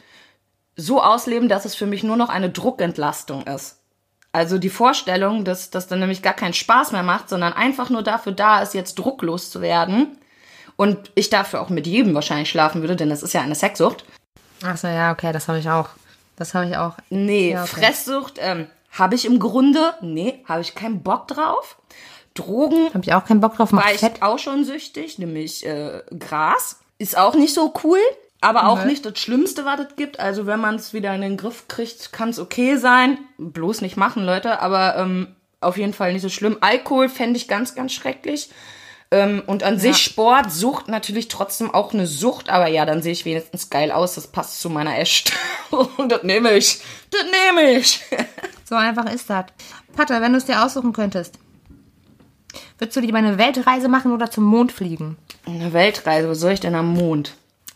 so ausleben, dass es für mich nur noch eine Druckentlastung ist. Also die Vorstellung, dass das dann nämlich gar keinen Spaß mehr macht, sondern einfach nur dafür da ist, jetzt drucklos zu werden. Und ich dafür auch mit jedem wahrscheinlich schlafen würde, denn das ist ja eine Sexsucht. Achso, ja, okay, das habe ich auch. Das habe ich auch. Nee, Ja, okay. Fresssucht ähm, habe ich im Grunde, nee, habe ich keinen Bock drauf. Drogen Habe ich auch keinen Bock drauf, macht war ich fett. auch schon süchtig, nämlich äh, Gras. Ist auch nicht so cool, aber auch nicht das Schlimmste, was es gibt. Also wenn man es wieder in den Griff kriegt, kann es okay sein. Bloß nicht machen, Leute, aber ähm, auf jeden Fall nicht so schlimm. Alkohol fände ich ganz, ganz schrecklich. Ähm, und an sich Sport, Sucht natürlich trotzdem auch eine Sucht, aber ja, dann sehe ich wenigstens geil aus. Das passt zu meiner. Und das nehme ich. Das nehme ich. So einfach ist das. Pater, wenn du es dir aussuchen könntest, würdest du lieber eine Weltreise machen oder zum Mond fliegen? Eine Weltreise, wo soll ich denn am Mond?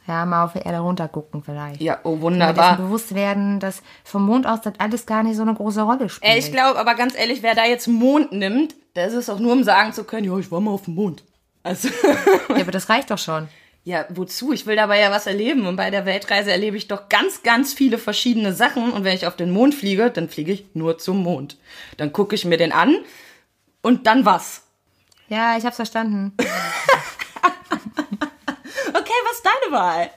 Ja, mal auf die Erde runtergucken vielleicht. Ja, oh wunderbar. dessen bewusst werden, dass vom Mond aus das alles gar nicht so eine große Rolle spielt. Ey, ich glaube, aber ganz ehrlich, wer da jetzt Mond nimmt, der ist es auch nur, um sagen zu können, ja, ich war mal auf dem Mond. Also, ja, aber das reicht doch schon. ja, wozu? Ich will dabei ja was erleben. Und bei der Weltreise erlebe ich doch ganz, ganz viele verschiedene Sachen. Und wenn ich auf den Mond fliege, dann fliege ich nur zum Mond. Dann gucke ich mir den an und dann was? Ja, ich hab's verstanden. Wahl?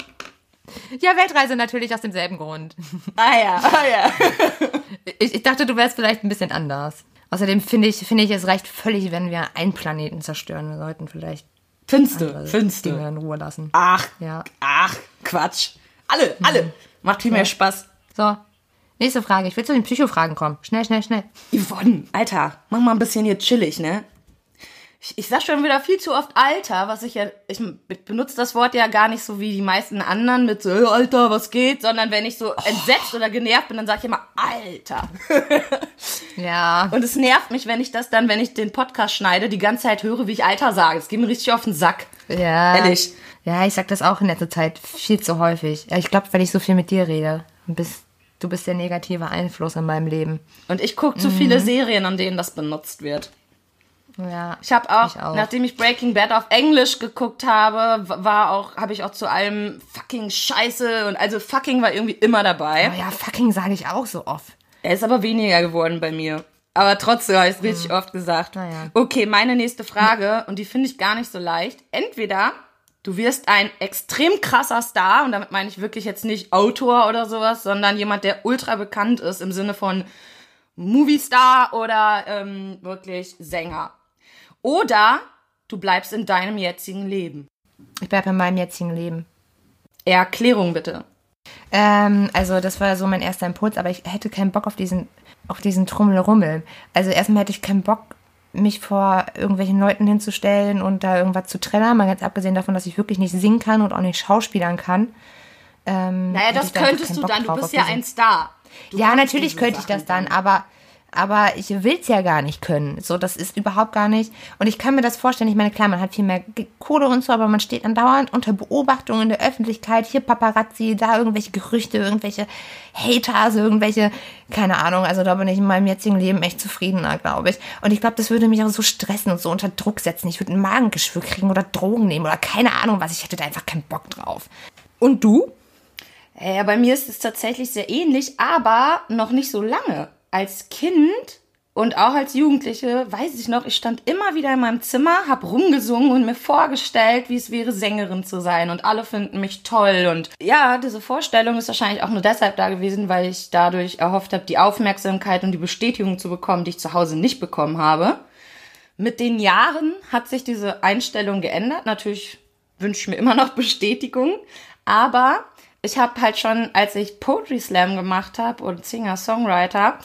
Ja, Weltreise natürlich aus demselben Grund. Ah ja, ah ja. Ich, ich dachte, du wärst vielleicht ein bisschen anders. Außerdem finde ich, finde ich, es reicht völlig, wenn wir einen Planeten zerstören. Wir sollten vielleicht Finste, finste. Dinge in Ruhe lassen. Ach, Ja. ach, Quatsch. Alle, alle. Macht viel mehr Spaß. So, nächste Frage. Ich will zu den Psychofragen kommen. Schnell, schnell, schnell. Yvonne, Alter, mach mal ein bisschen hier chillig, ne? Ich, ich sag schon wieder viel zu oft Alter, was ich ja, ich benutze das Wort ja gar nicht so wie die meisten anderen mit so, "Hey, Alter, was geht, sondern wenn ich so entsetzt oder genervt bin, dann sag ich immer Alter. Ja. Und es nervt mich, wenn ich das dann, wenn ich den Podcast schneide, die ganze Zeit höre, wie ich Alter sage. Es geht mir richtig auf den Sack. Ja. Ehrlich. Ja, ich sag das auch in letzter Zeit viel zu häufig. Ich glaube, weil ich so viel mit dir rede. Du bist, du bist der negative Einfluss in meinem Leben. Und ich gucke zu viele Serien, an denen das benutzt wird. Ja. Ich habe auch, Ich auch. nachdem ich Breaking Bad auf Englisch geguckt habe, war auch, habe ich auch zu allem fucking Scheiße und also fucking war irgendwie immer dabei. Oh ja, fucking sage ich auch so oft. Er ist aber weniger geworden bei mir. Aber trotzdem habe ich es richtig oft gesagt. Naja. Okay, meine nächste Frage, und die finde ich gar nicht so leicht. Entweder du wirst ein extrem krasser Star, und damit meine ich wirklich jetzt nicht Autor oder sowas, sondern jemand, der ultra bekannt ist im Sinne von Movie-Star oder ähm, wirklich Sänger. Oder du bleibst in deinem jetzigen Leben. Ich bleibe in meinem jetzigen Leben. Erklärung bitte. Ähm, also das war so mein erster Impuls, aber ich hätte keinen Bock auf diesen, auf diesen Trummelrummel. Also erstmal hätte ich keinen Bock, mich vor irgendwelchen Leuten hinzustellen und da irgendwas zu trennen, mal ganz abgesehen davon, dass ich wirklich nicht singen kann und auch nicht schauspielern kann. Ähm, Naja, das da könntest du Bock dann, du bist ja ein Star. Du ja, natürlich könnte ich das dann, aber, aber ich will's ja gar nicht können. So, das ist überhaupt gar nicht. Und ich kann mir das vorstellen, ich meine, klar, man hat viel mehr Kohle und so, aber man steht andauernd unter Beobachtung in der Öffentlichkeit, hier Paparazzi, da irgendwelche Gerüchte, irgendwelche Haters, irgendwelche, keine Ahnung, also da bin ich in meinem jetzigen Leben echt zufriedener, glaube ich. Und ich glaube, das würde mich auch so stressen und so unter Druck setzen. Ich würde ein Magengeschwür kriegen oder Drogen nehmen oder keine Ahnung was. Ich hätte da einfach keinen Bock drauf. Und du? Ja, bei mir ist es tatsächlich sehr ähnlich, aber noch nicht so lange. Als Kind und auch als Jugendliche weiß ich noch, ich stand immer wieder in meinem Zimmer, hab rumgesungen und mir vorgestellt, wie es wäre, Sängerin zu sein. Und alle finden mich toll. Und ja, diese Vorstellung ist wahrscheinlich auch nur deshalb da gewesen, weil ich dadurch erhofft habe, die Aufmerksamkeit und die Bestätigung zu bekommen, die ich zu Hause nicht bekommen habe. Mit den Jahren hat sich diese Einstellung geändert. Natürlich wünsche ich mir immer noch Bestätigung, aber ich habe halt schon, als ich Poetry Slam gemacht habe und Singer-Songwriter,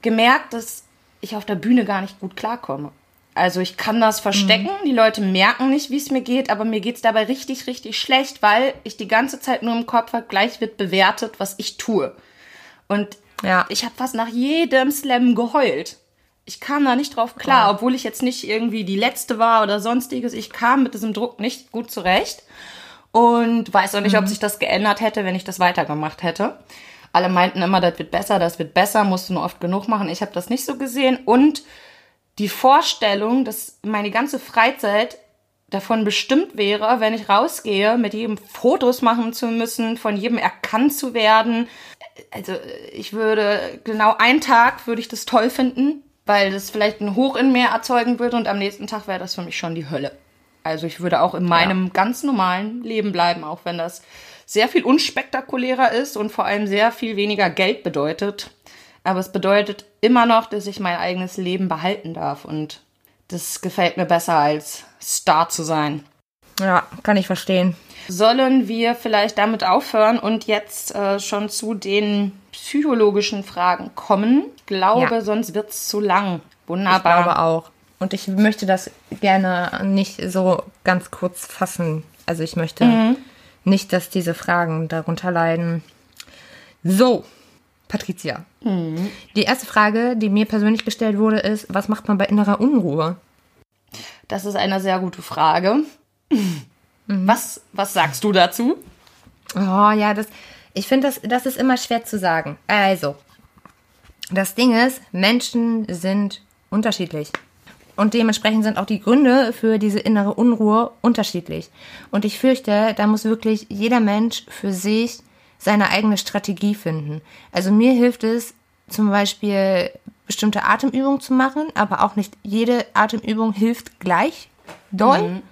gemerkt, dass ich auf der Bühne gar nicht gut klarkomme. Also ich kann das verstecken, die Leute merken nicht, wie es mir geht, aber mir geht's dabei richtig, richtig schlecht, weil ich die ganze Zeit nur im Kopf habe, gleich wird bewertet, was ich tue. Und Ja. ich habe fast nach jedem Slam geheult. Ich kam da nicht drauf klar, obwohl ich jetzt nicht irgendwie die letzte war oder sonstiges. Ich kam mit diesem Druck nicht gut zurecht und weiß auch nicht, ob sich das geändert hätte, wenn ich das weitergemacht hätte. Alle meinten immer, das wird besser, das wird besser, musst du nur oft genug machen. Ich habe das nicht so gesehen und die Vorstellung, dass meine ganze Freizeit davon bestimmt wäre, wenn ich rausgehe, mit jedem Fotos machen zu müssen, von jedem erkannt zu werden. Also ich würde genau einen Tag würde ich das toll finden, weil das vielleicht ein Hoch in mir erzeugen würde und am nächsten Tag wäre das für mich schon die Hölle. Also ich würde auch in meinem ganz normalen Leben bleiben, auch wenn das sehr viel unspektakulärer ist und vor allem sehr viel weniger Geld bedeutet. Aber es bedeutet immer noch, dass ich mein eigenes Leben behalten darf und das gefällt mir besser als Star zu sein. Ja, kann ich verstehen. Sollen wir vielleicht damit aufhören und jetzt äh, schon zu den psychologischen Fragen kommen? Ich glaube, Ja. sonst wird's zu lang. Ich Wunderbar. glaube auch. Und ich möchte das gerne nicht so ganz kurz fassen. Also ich möchte nicht, dass diese Fragen darunter leiden. So, Patricia. Die erste Frage, die mir persönlich gestellt wurde, ist, was macht man bei innerer Unruhe? Das ist eine sehr gute Frage. Was, was sagst du dazu? Oh ja, das, ich finde, das, das ist immer schwer zu sagen. Also, das Ding ist, Menschen sind unterschiedlich. Und dementsprechend sind auch die Gründe für diese innere Unruhe unterschiedlich. Und ich fürchte, da muss wirklich jeder Mensch für sich seine eigene Strategie finden. Also mir hilft es zum Beispiel bestimmte Atemübungen zu machen, aber auch nicht jede Atemübung hilft gleich doll. Mhm.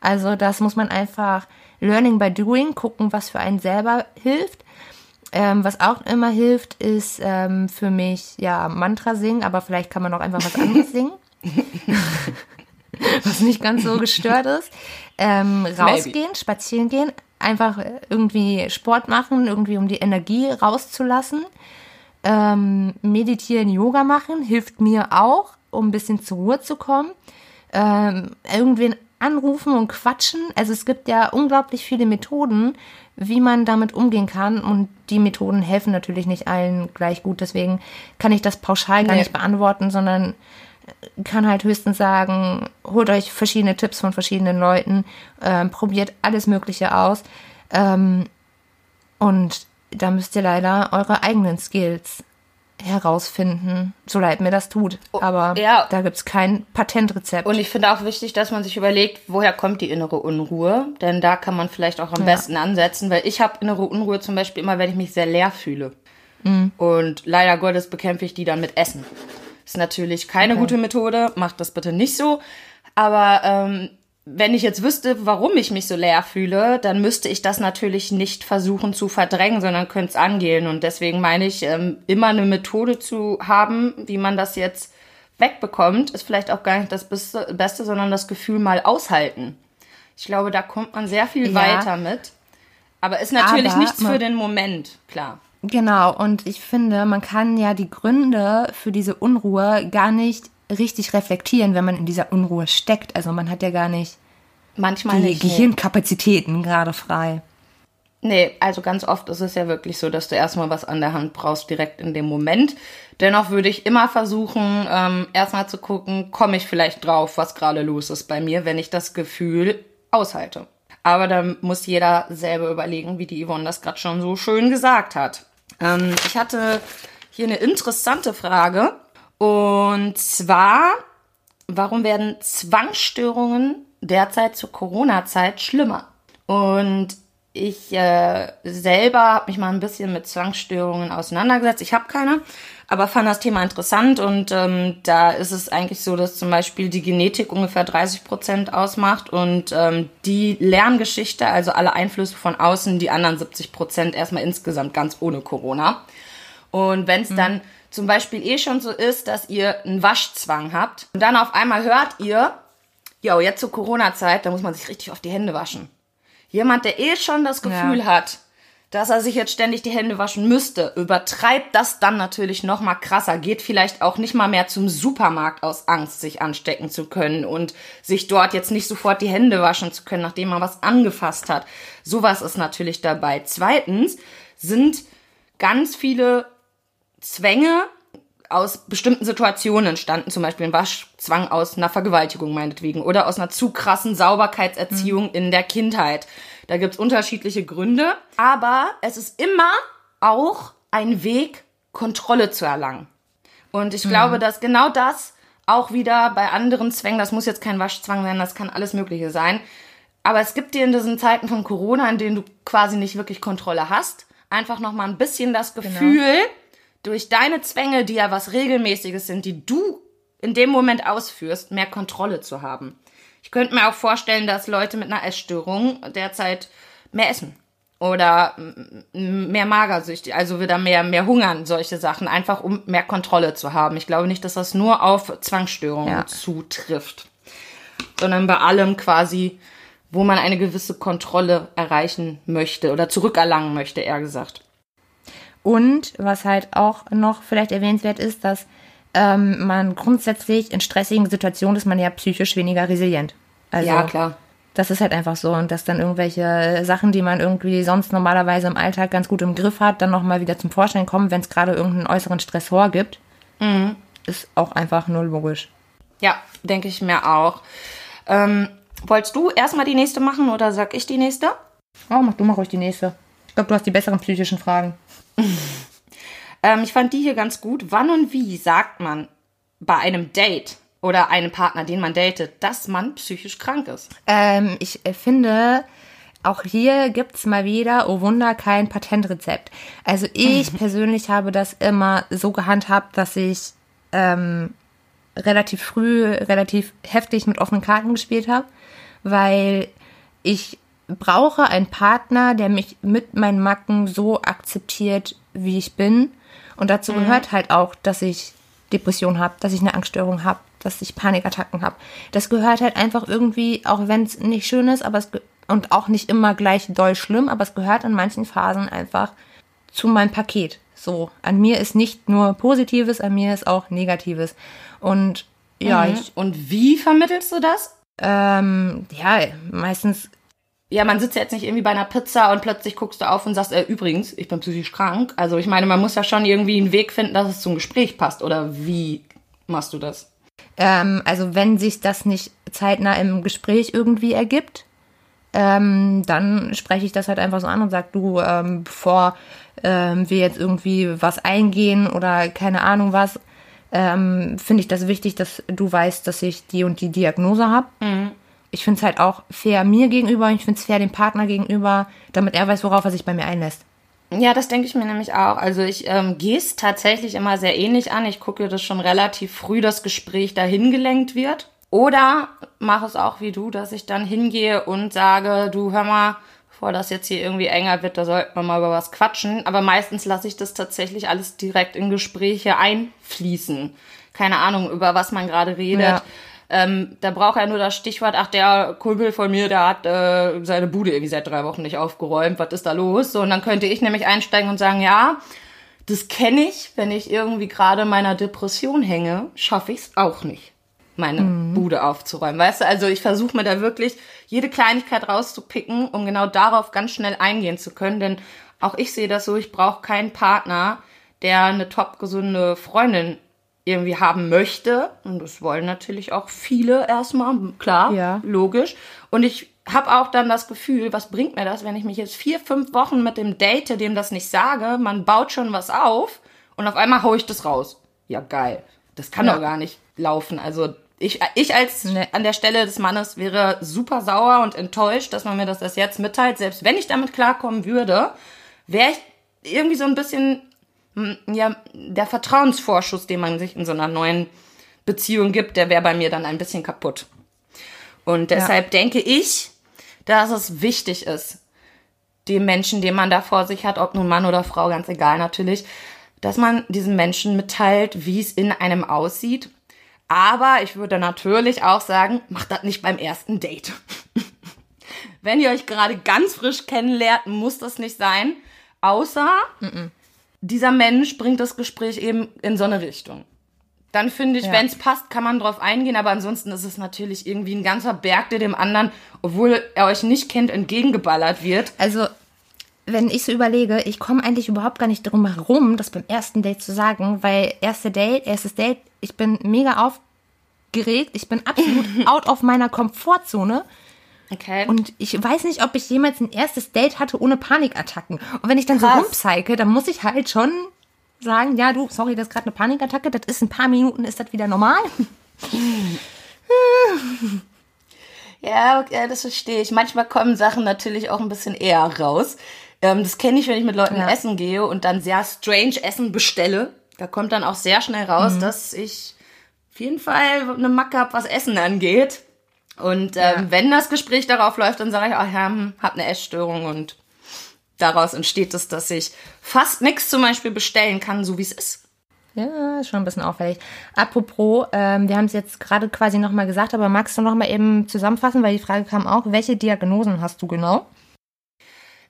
Also das muss man einfach Learning by Doing gucken, was für einen selber hilft. Ähm, was auch immer hilft, ist ähm, für mich ja Mantra singen, aber vielleicht kann man auch einfach was anderes singen. was nicht ganz so gestört ist. Ähm, rausgehen, Maybe. spazieren gehen, einfach irgendwie Sport machen, irgendwie um die Energie rauszulassen. Ähm, meditieren, Yoga machen hilft mir auch, um ein bisschen zur Ruhe zu kommen. Ähm, irgendwen anrufen und quatschen. Also es gibt ja unglaublich viele Methoden, wie man damit umgehen kann. Und die Methoden helfen natürlich nicht allen gleich gut. Deswegen kann ich das pauschal gar nee. nicht beantworten, sondern kann halt höchstens sagen, holt euch verschiedene Tipps von verschiedenen Leuten, ähm, probiert alles Mögliche aus. Ähm, und da müsst ihr leider eure eigenen Skills herausfinden, so leid mir das tut. Oh, Aber ja. da gibt es kein Patentrezept. Und ich finde auch wichtig, dass man sich überlegt, woher kommt die innere Unruhe? Denn da kann man vielleicht auch am ja. besten ansetzen, weil ich habe innere Unruhe zum Beispiel immer, wenn ich mich sehr leer fühle. Mhm. Und leider Gottes bekämpfe ich die dann mit Essen. Ist natürlich keine okay. gute Methode, macht das bitte nicht so. Aber ähm, wenn ich jetzt wüsste, warum ich mich so leer fühle, dann müsste ich das natürlich nicht versuchen zu verdrängen, sondern könnte es angehen. Und deswegen meine ich, ähm, immer eine Methode zu haben, wie man das jetzt wegbekommt, ist vielleicht auch gar nicht das Beste, sondern das Gefühl mal aushalten. Ich glaube, da kommt man sehr viel ja. weiter mit. Aber ist natürlich Aber nichts für den Moment, klar. Genau, und ich finde, man kann ja die Gründe für diese Unruhe gar nicht richtig reflektieren, wenn man in dieser Unruhe steckt. Also man hat ja gar nicht Manchmal die nicht, Gehirnkapazitäten nee. gerade frei. Nee, also ganz oft ist es ja wirklich so, dass du erstmal was an der Hand brauchst, direkt in dem Moment. Dennoch würde ich immer versuchen, ähm, erstmal zu gucken, komme ich vielleicht drauf, was gerade los ist bei mir, wenn ich das Gefühl aushalte. Aber dann muss jeder selber überlegen, wie die Yvonne das gerade schon so schön gesagt hat. Ähm, ich hatte hier eine interessante Frage. Und zwar, warum werden Zwangsstörungen derzeit zur Corona-Zeit schlimmer? Und ich äh, selber habe mich mal ein bisschen mit Zwangsstörungen auseinandergesetzt. Ich habe keine, aber fand das Thema interessant und ähm, da ist es eigentlich so, dass zum Beispiel die Genetik ungefähr 30 Prozent ausmacht und ähm, die Lerngeschichte, also alle Einflüsse von außen, die anderen 70 Prozent erstmal insgesamt ganz ohne Corona. Und wenn es mhm. dann zum Beispiel eh schon so ist, dass ihr einen Waschzwang habt und dann auf einmal hört ihr, jo, jetzt zur Corona-Zeit, da muss man sich richtig auf die Hände waschen. Jemand, der eh schon das Gefühl ja. hat, dass er sich jetzt ständig die Hände waschen müsste, übertreibt das dann natürlich noch mal krasser, geht vielleicht auch nicht mal mehr zum Supermarkt aus Angst, sich anstecken zu können und sich dort jetzt nicht sofort die Hände waschen zu können, nachdem man was angefasst hat. Sowas ist natürlich dabei. Zweitens sind ganz viele Zwänge aus bestimmten Situationen entstanden, zum Beispiel ein Waschzwang aus einer Vergewaltigung meinetwegen oder aus einer zu krassen Sauberkeitserziehung mhm. in der Kindheit. Da gibt's unterschiedliche Gründe, aber es ist immer auch ein Weg, Kontrolle zu erlangen. Und ich mhm. glaube, dass genau das auch wieder bei anderen Zwängen, das muss jetzt kein Waschzwang sein, das kann alles Mögliche sein, aber es gibt dir in diesen Zeiten von Corona, in denen du quasi nicht wirklich Kontrolle hast, einfach noch mal ein bisschen das genau. Gefühl, genau durch deine Zwänge, die ja was Regelmäßiges sind, die du in dem Moment ausführst, mehr Kontrolle zu haben. Ich könnte mir auch vorstellen, dass Leute mit einer Essstörung derzeit mehr essen oder mehr Magersüchtig, also wieder mehr, mehr hungern, solche Sachen, einfach um mehr Kontrolle zu haben. Ich glaube nicht, dass das nur auf Zwangsstörungen ja. zutrifft, sondern bei allem quasi, wo man eine gewisse Kontrolle erreichen möchte oder zurückerlangen möchte, eher gesagt. Und was halt auch noch vielleicht erwähnenswert ist, dass ähm, man grundsätzlich in stressigen Situationen ist man ja psychisch weniger resilient. Also, ja, klar. Das ist halt einfach so. Und dass dann irgendwelche Sachen, die man irgendwie sonst normalerweise im Alltag ganz gut im Griff hat, dann nochmal wieder zum Vorschein kommen, wenn es gerade irgendeinen äußeren Stressor gibt, mhm. ist auch einfach nur logisch. Ja, denke ich mir auch. Ähm, wolltest du erstmal die nächste machen oder sag ich die nächste? Oh, mach du mal ruhig die nächste. Ich glaube, du hast die besseren psychischen Fragen. Ähm, ich fand die hier ganz gut. Wann und wie sagt man bei einem Date oder einem Partner, den man datet, dass man psychisch krank ist? Ähm, ich äh, finde, auch hier gibt's mal wieder, oh Wunder, kein Patentrezept. Also ich persönlich habe das immer so gehandhabt, dass ich ähm, relativ früh, relativ heftig mit offenen Karten gespielt habe, weil ich brauche einen Partner, der mich mit meinen Macken so akzeptiert, wie ich bin. Und dazu gehört halt auch, dass ich Depression habe, dass ich eine Angststörung habe, dass ich Panikattacken habe. Das gehört halt einfach irgendwie, auch wenn es nicht schön ist, aber es und auch nicht immer gleich doll schlimm, aber es gehört in manchen Phasen einfach zu meinem Paket. So, an mir ist nicht nur Positives, an mir ist auch Negatives. Und ja, ich, Und wie vermittelst du das? ähm, ja, meistens Ja, man sitzt ja jetzt nicht irgendwie bei einer Pizza und plötzlich guckst du auf und sagst, äh, übrigens, ich bin psychisch krank. Also ich meine, man muss ja schon irgendwie einen Weg finden, dass es zum Gespräch passt. Oder wie machst du das? Ähm, also wenn sich das nicht zeitnah im Gespräch irgendwie ergibt, ähm, dann spreche ich das halt einfach so an und sag du, ähm, bevor ähm, wir jetzt irgendwie was eingehen oder keine Ahnung was, ähm, finde ich das wichtig, dass du weißt, dass ich die und die Diagnose habe. Ich finde es halt auch fair mir gegenüber und ich finde es fair dem Partner gegenüber, damit er weiß, worauf er sich bei mir einlässt. Ja, das denke ich mir nämlich auch. Also ich ähm, gehe es tatsächlich immer sehr ähnlich an. Ich gucke, dass schon relativ früh das Gespräch dahin gelenkt wird. Oder mache es auch wie du, dass ich dann hingehe und sage, du hör mal, bevor das jetzt hier irgendwie enger wird, da sollten wir mal über was quatschen. Aber meistens lasse ich das tatsächlich alles direkt in Gespräche einfließen. Keine Ahnung, über was man gerade redet. Ja. Ähm, da braucht er nur das Stichwort, ach, der Kumpel von mir, der hat äh, seine Bude irgendwie seit drei Wochen nicht aufgeräumt, was ist da los? So, und dann könnte ich nämlich einsteigen und sagen, ja, das kenne ich, wenn ich irgendwie gerade meiner Depression hänge, schaffe ich es auch nicht, meine Bude aufzuräumen. Weißt du, also ich versuche mir da wirklich jede Kleinigkeit rauszupicken, um genau darauf ganz schnell eingehen zu können, denn auch ich sehe das so, ich brauche keinen Partner, der eine top gesunde Freundin irgendwie haben möchte. Und das wollen natürlich auch viele erstmal, klar, Ja. logisch. Und ich habe auch dann das Gefühl, was bringt mir das, wenn ich mich jetzt vier, fünf Wochen mit dem date, dem das nicht sage, man baut schon was auf und auf einmal hau ich das raus. Ja, geil. Das kann Ja. doch gar nicht laufen. Also ich, ich als Nee. an der Stelle des Mannes wäre super sauer und enttäuscht, dass man mir das erst jetzt mitteilt. Selbst wenn ich damit klarkommen würde, wäre ich irgendwie so ein bisschen ja, der Vertrauensvorschuss, den man sich in so einer neuen Beziehung gibt, der wäre bei mir dann ein bisschen kaputt. Und deshalb denke ich, dass es wichtig ist, dem Menschen, den man da vor sich hat, ob nun Mann oder Frau, ganz egal natürlich, dass man diesen Menschen mitteilt, wie es in einem aussieht. Aber ich würde natürlich auch sagen, macht das nicht beim ersten Date. Wenn ihr euch gerade ganz frisch kennenlernt, muss das nicht sein. Außer dieser Mensch bringt das Gespräch eben in so eine Richtung. Dann finde ich, Ja. wenn es passt, kann man drauf eingehen, aber ansonsten ist es natürlich irgendwie ein ganzer Berg, der dem anderen, obwohl er euch nicht kennt, entgegengeballert wird. Also, wenn ich so überlege, ich komme eigentlich überhaupt gar nicht drum herum, das beim ersten Date zu sagen, weil erste Date, erstes Date, ich bin mega aufgeregt, ich bin absolut out of meiner Komfortzone Okay. und ich weiß nicht, ob ich jemals ein erstes Date hatte ohne Panikattacken. Und wenn ich dann Krass. so rumpsyche, dann muss ich halt schon sagen, ja, du, sorry, das ist gerade eine Panikattacke, das ist ein paar Minuten, ist das wieder normal? Ja, okay, das verstehe ich. Manchmal kommen Sachen natürlich auch ein bisschen eher raus. Ähm, das kenne ich, wenn ich mit Leuten Ja. essen gehe und dann sehr strange Essen bestelle. Da kommt dann auch sehr schnell raus, dass ich auf jeden Fall eine Macke habe, was Essen angeht. Und ähm, Ja. wenn das Gespräch darauf läuft, dann sage ich, ach ja, hm, hab eine Essstörung und daraus entsteht es, dass ich fast nichts zum Beispiel bestellen kann, so wie es ist. Ja, ist schon ein bisschen auffällig. Apropos, ähm, wir haben es jetzt gerade quasi nochmal gesagt, aber magst du nochmal eben zusammenfassen, weil die Frage kam auch, welche Diagnosen hast du genau?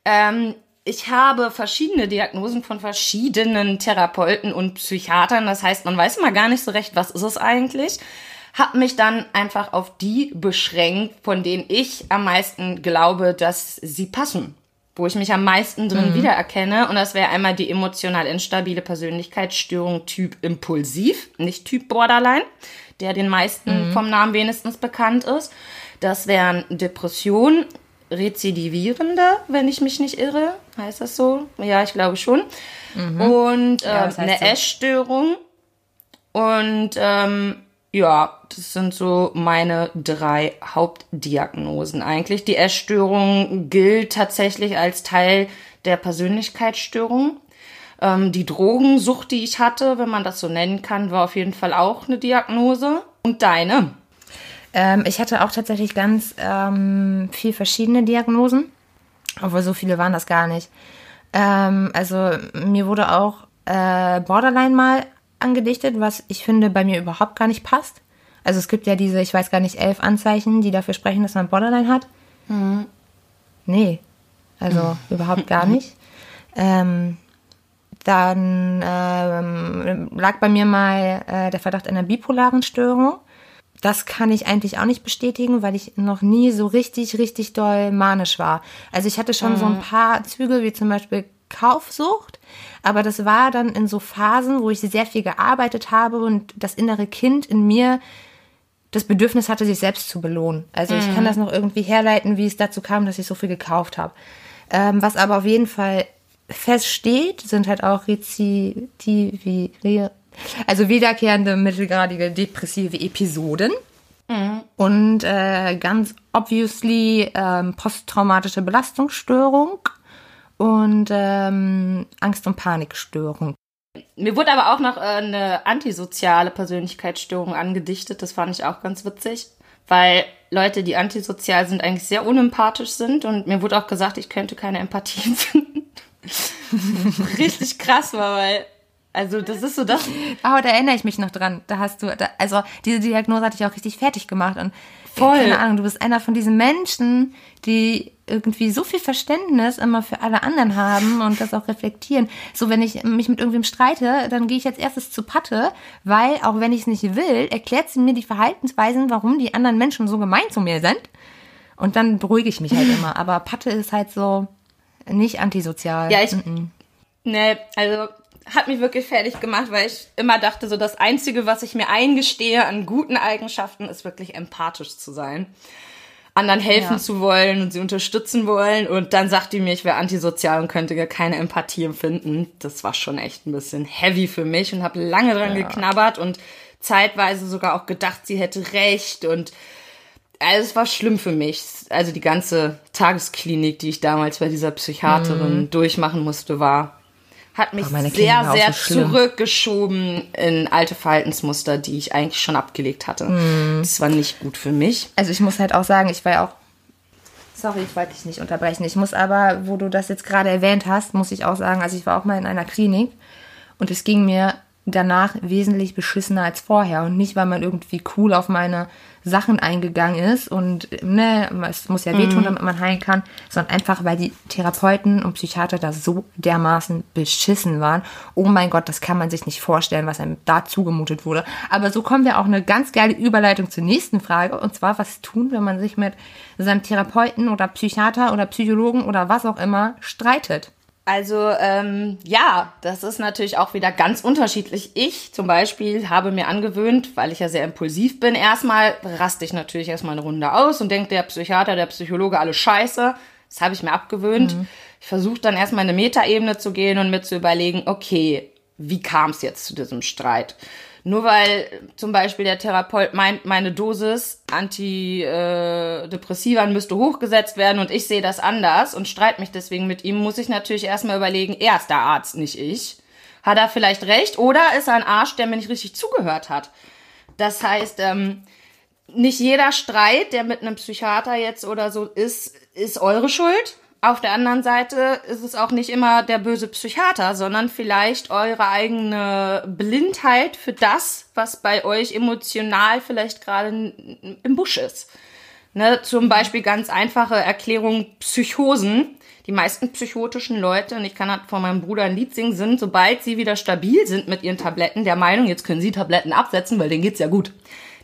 Ähm, ich habe verschiedene Diagnosen von verschiedenen Therapeuten und Psychiatern. Das heißt, man weiß mal gar nicht so recht, was ist es eigentlich. Hab mich dann einfach auf die beschränkt, von denen ich am meisten glaube, dass sie passen. Wo ich mich am meisten drin wiedererkenne. Und das wäre einmal die emotional instabile Persönlichkeitsstörung Typ Impulsiv, nicht Typ Borderline, der den meisten vom Namen wenigstens bekannt ist. Das wären Depressionen, Rezidivierende, wenn ich mich nicht irre. Heißt das so? Ja, ich glaube schon. Und Ja, ähm, eine so. Essstörung. Und ähm, ja, das sind so meine drei Hauptdiagnosen eigentlich. Die Essstörung gilt tatsächlich als Teil der Persönlichkeitsstörung. Ähm, die Drogensucht, die ich hatte, wenn man das so nennen kann, war auf jeden Fall auch eine Diagnose. Und deine? Ähm, ich hatte auch tatsächlich ganz ähm, viel verschiedene Diagnosen, aber so viele waren das gar nicht. Ähm, also mir wurde auch äh, Borderline mal angedichtet, was ich finde bei mir überhaupt gar nicht passt. Also es gibt ja diese, ich weiß gar nicht, elf Anzeichen, die dafür sprechen, dass man Borderline hat. Nee, also überhaupt gar nicht. Ähm, dann ähm, lag bei mir mal äh, der Verdacht einer bipolaren Störung. Das kann ich eigentlich auch nicht bestätigen, weil ich noch nie so richtig, richtig doll manisch war. Also ich hatte schon so ein paar Züge, wie zum Beispiel Kaufsucht, aber das war dann in so Phasen, wo ich sehr viel gearbeitet habe und das innere Kind in mir das Bedürfnis hatte, sich selbst zu belohnen. Also ich kann das noch irgendwie herleiten, wie es dazu kam, dass ich so viel gekauft habe. Ähm, was aber auf jeden Fall feststeht, sind halt auch Rezidivi, also wiederkehrende mittelgradige depressive Episoden. Und äh, ganz obviously ähm, posttraumatische Belastungsstörung und ähm, Angst- und Panikstörung. Mir wurde aber auch noch äh, eine antisoziale Persönlichkeitsstörung angedichtet. Das fand ich auch ganz witzig, weil Leute, die antisozial sind, eigentlich sehr unempathisch sind. Und mir wurde auch gesagt, ich könnte keine Empathie empfinden. Richtig krass war, weil, also das ist so das. Oh, da erinnere ich mich noch dran. Da hast du, da, also diese Diagnose hatte ich auch richtig fertig gemacht und Voll. keine Ahnung, du bist einer von diesen Menschen, die irgendwie so viel Verständnis immer für alle anderen haben und das auch reflektieren. So, wenn ich mich mit irgendwem streite, dann gehe ich als erstes zu Patte, weil auch wenn ich es nicht will, erklärt sie mir die Verhaltensweisen, warum die anderen Menschen so gemein zu mir sind. Und dann beruhige ich mich halt immer. Aber Patte ist halt so nicht antisozial. Ja, ich, Mhm. ne, also hat mich wirklich fertig gemacht, weil ich immer dachte, so das Einzige, was ich mir eingestehe an guten Eigenschaften, ist wirklich empathisch zu sein. Anderen helfen Ja. zu wollen und sie unterstützen wollen. Und dann sagt die mir, ich wäre antisozial und könnte gar keine Empathie empfinden. Das war schon echt ein bisschen heavy für mich und habe lange dran geknabbert und zeitweise sogar auch gedacht, sie hätte recht. Und also es war schlimm für mich. Also die ganze Tagesklinik, die ich damals bei dieser Psychiaterin durchmachen musste, war hat mich Klinik sehr, sehr zurückgeschoben in alte Verhaltensmuster, die ich eigentlich schon abgelegt hatte. Das war nicht gut für mich. Also ich muss halt auch sagen, ich war ja auch. Sorry, ich wollte dich nicht unterbrechen. Ich muss aber, wo du das jetzt gerade erwähnt hast, muss ich auch sagen, also ich war auch mal in einer Klinik und es ging mir danach wesentlich beschissener als vorher. Und nicht, weil man irgendwie cool auf meine Sachen eingegangen ist und ne, es muss ja wehtun, damit man heilen kann, sondern einfach, weil die Therapeuten und Psychiater da so dermaßen beschissen waren. Oh mein Gott, das kann man sich nicht vorstellen, was einem da zugemutet wurde. Aber so kommen wir auch eine ganz geile Überleitung zur nächsten Frage. Und zwar, was tun, wenn man sich mit seinem Therapeuten oder Psychiater oder Psychologen oder was auch immer streitet? Also ähm, ja, das ist natürlich auch wieder ganz unterschiedlich. Ich zum Beispiel habe mir angewöhnt, weil ich ja sehr impulsiv bin, erstmal raste ich natürlich erstmal eine Runde aus und denke, der Psychiater, der Psychologe, alles scheiße. Das habe ich mir abgewöhnt. Ich versuche dann erstmal in eine Metaebene zu gehen und mir zu überlegen, okay, wie kam es jetzt zu diesem Streit? Nur weil zum Beispiel der Therapeut meint, meine Dosis Antidepressivern müsste hochgesetzt werden und ich sehe das anders und streite mich deswegen mit ihm, muss ich natürlich erstmal überlegen, er ist der Arzt, nicht ich. Hat er vielleicht recht oder ist er ein Arsch, der mir nicht richtig zugehört hat? Das heißt, ähm, nicht jeder Streit, der mit einem Psychiater jetzt oder so ist, ist eure Schuld. Auf der anderen Seite ist es auch nicht immer der böse Psychiater, sondern vielleicht eure eigene Blindheit für das, was bei euch emotional vielleicht gerade im Busch ist. Ne, zum Beispiel ganz einfache Erklärung Psychosen. Die meisten psychotischen Leute, und ich kann halt von meinem Bruder ein Lied singen, sind, sobald sie wieder stabil sind mit ihren Tabletten, der Meinung, jetzt können sie Tabletten absetzen, weil denen geht's ja gut.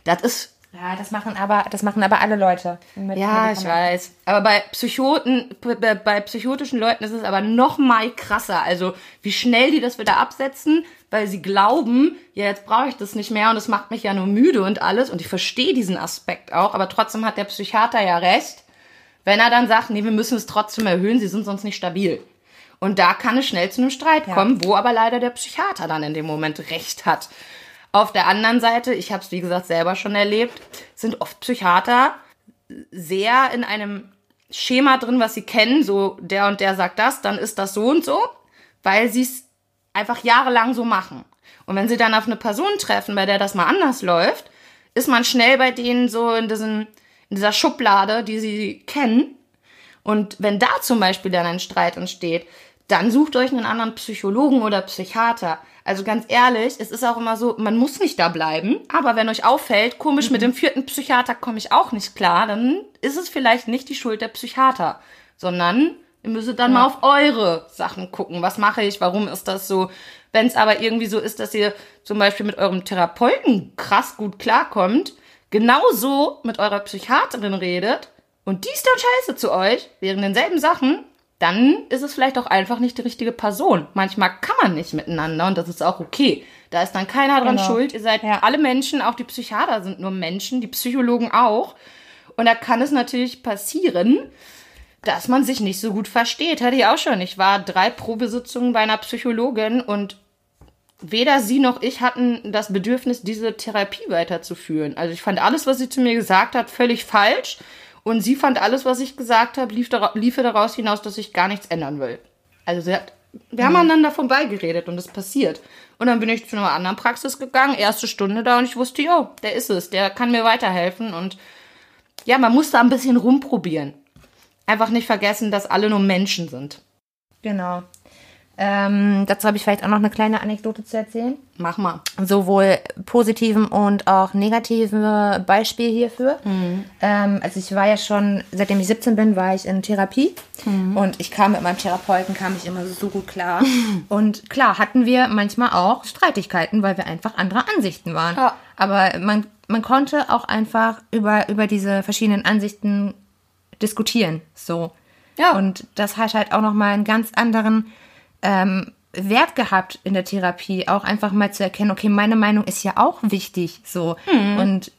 Das ist Ja, das machen aber, das machen aber alle Leute. Ja, ich weiß. Aber bei Psychoten, bei, psychotischen Leuten ist es aber noch mal krasser. Also, wie schnell die das wieder absetzen, weil sie glauben, ja, jetzt brauche ich das nicht mehr und das macht mich ja nur müde und alles. Und ich verstehe diesen Aspekt auch, aber trotzdem hat der Psychiater ja recht, Wenn er dann sagt, nee, wir müssen es trotzdem erhöhen, sie sind sonst nicht stabil. Und da kann es schnell zu einem Streit kommen, wo aber leider der Psychiater dann in dem Moment recht hat. Auf der anderen Seite, ich habe es wie gesagt selber schon erlebt, sind oft Psychiater sehr in einem Schema drin, was sie kennen, so der und der sagt das, dann ist das so und so, weil sie es einfach jahrelang so machen. Und wenn sie dann auf eine Person treffen, bei der das mal anders läuft, ist man schnell bei denen so in, diesen, in dieser Schublade, die sie kennen. Und wenn da zum Beispiel dann ein Streit entsteht, dann sucht euch einen anderen Psychologen oder Psychiater. Also ganz ehrlich, es ist auch immer so, man muss nicht da bleiben, aber wenn euch auffällt, komisch, mhm. mit dem vierten Psychiater komme ich auch nicht klar, dann ist es vielleicht nicht die Schuld der Psychiater, sondern ihr müsstet dann ja. mal auf eure Sachen gucken. Was mache ich? Warum ist das so? Wenn es aber irgendwie so ist, dass ihr zum Beispiel mit eurem Therapeuten krass gut klarkommt, genauso mit eurer Psychiaterin redet und die ist dann scheiße zu euch, wegen denselben Sachen, dann ist es vielleicht auch einfach nicht die richtige Person. Manchmal kann man nicht miteinander und das ist auch okay. Da ist dann keiner dran genau. schuld. Ihr seid ja. alle Menschen, auch die Psychiater sind nur Menschen, die Psychologen auch. Und da kann es natürlich passieren, dass man sich nicht so gut versteht. Hatte ich auch schon. Ich war drei Probesitzungen bei einer Psychologin und weder sie noch ich hatten das Bedürfnis, diese Therapie weiterzuführen. Also ich fand alles, was sie zu mir gesagt hat, völlig falsch. Und sie fand alles, was ich gesagt habe, lief dara liefe daraus hinaus, dass ich gar nichts ändern will. Also sie hat, wir haben mhm. aneinander vorbeigeredet und es passiert. Und dann bin ich zu einer anderen Praxis gegangen, erste Stunde da und ich wusste, jo, der ist es, der kann mir weiterhelfen. Und ja, man muss da ein bisschen rumprobieren. Einfach nicht vergessen, dass alle nur Menschen sind. Genau. Ähm, dazu habe ich vielleicht auch noch eine kleine Anekdote zu erzählen. Mach mal. Sowohl positiven und auch negative Beispiel hierfür. Mhm. Ähm, also ich war ja schon, seitdem ich 17 bin, war ich in Therapie mhm. und ich kam mit meinem Therapeuten, kam ich immer so gut klar. und klar hatten wir manchmal auch Streitigkeiten, weil wir einfach anderer Ansichten waren. Ja. Aber man, man konnte auch einfach über, über diese verschiedenen Ansichten diskutieren. So. Ja. Und das hat halt auch nochmal einen ganz anderen ähm, Wert gehabt in der Therapie, auch einfach mal zu erkennen, okay, meine Meinung ist ja auch wichtig, so. Mhm. Und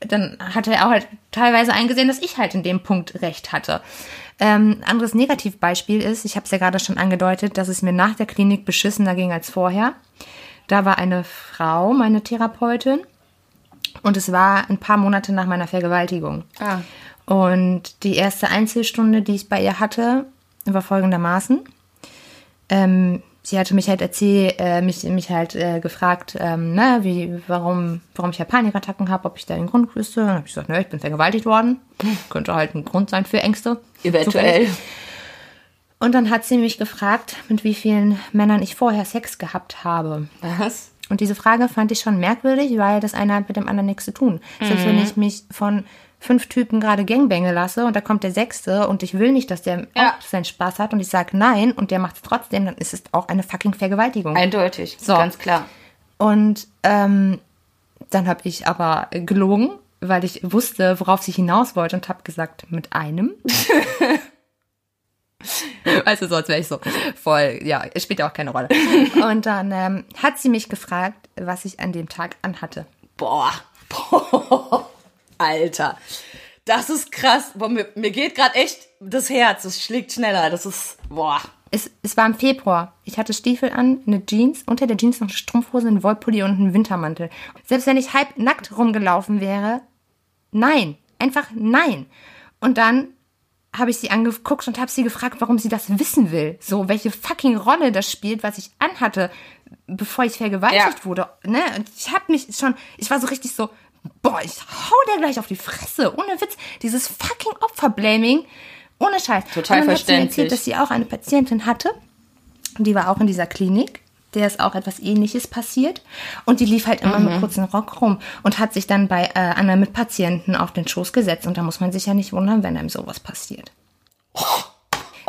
dann hat er auch halt teilweise eingesehen, dass ich halt in dem Punkt recht hatte. Ähm, anderes Negativbeispiel ist, ich habe es ja gerade schon angedeutet, dass es mir nach der Klinik beschissener ging als vorher. Da war eine Frau, meine Therapeutin, und es war ein paar Monate nach meiner Vergewaltigung. Ah. Und die erste Einzelstunde, die ich bei ihr hatte, war folgendermaßen. Ähm, sie hatte mich halt erzählt, äh, mich, mich halt äh, gefragt, ähm, ne, wie, warum, warum ich ja Panikattacken habe, ob ich da den Grund wüsste. Dann habe ich gesagt, ne, ich bin vergewaltigt worden. Könnte halt ein Grund sein für Ängste. Eventuell. Und dann hat sie mich gefragt, mit wie vielen Männern ich vorher Sex gehabt habe. Was? Und diese Frage fand ich schon merkwürdig, weil das eine hat mit dem anderen nichts zu tun. Mhm. Selbst wenn ich mich von fünf Typen gerade Gangbänge lasse und da kommt der sechste und ich will nicht, dass der ja. auch seinen Spaß hat und ich sage nein und der macht es trotzdem, dann ist es auch eine fucking Vergewaltigung. Eindeutig, so. ganz klar. Und ähm, dann habe ich aber gelogen, weil ich wusste, worauf sie hinaus wollte und habe gesagt, mit einem. weißt du, so als wäre ich so voll, ja, es spielt ja auch keine Rolle. Und dann ähm, hat sie mich gefragt, was ich an dem Tag anhatte. Boah. Boah. Alter. Das ist krass. Boah, mir, mir geht gerade echt das Herz. Es schlägt schneller. Das ist, boah. Es, es war im Februar. Ich hatte Stiefel an, eine Jeans, unter der Jeans noch eine Strumpfhose, einen Wollpulli und einen Wintermantel. Selbst wenn ich halb nackt rumgelaufen wäre, nein. Einfach nein. Und dann habe ich sie angeguckt und habe sie gefragt, warum sie das wissen will. So, welche fucking Rolle das spielt, was ich anhatte, bevor ich vergewaltigt ja. wurde. Ne? Und ich habe mich schon, ich war so richtig so, boah, ich hau dir gleich auf die Fresse. Ohne Witz. Dieses fucking Opferblaming. Ohne Scheiß. Total und dann verständlich. Hat sie erzählt, dass sie auch eine Patientin hatte. Die war auch in dieser Klinik. Der ist auch etwas ähnliches passiert. Und die lief halt immer mhm. mit kurzen Rock rum und hat sich dann bei äh, anderen Mitpatienten auf den Schoß gesetzt. Und da muss man sich ja nicht wundern, wenn einem sowas passiert. Oh.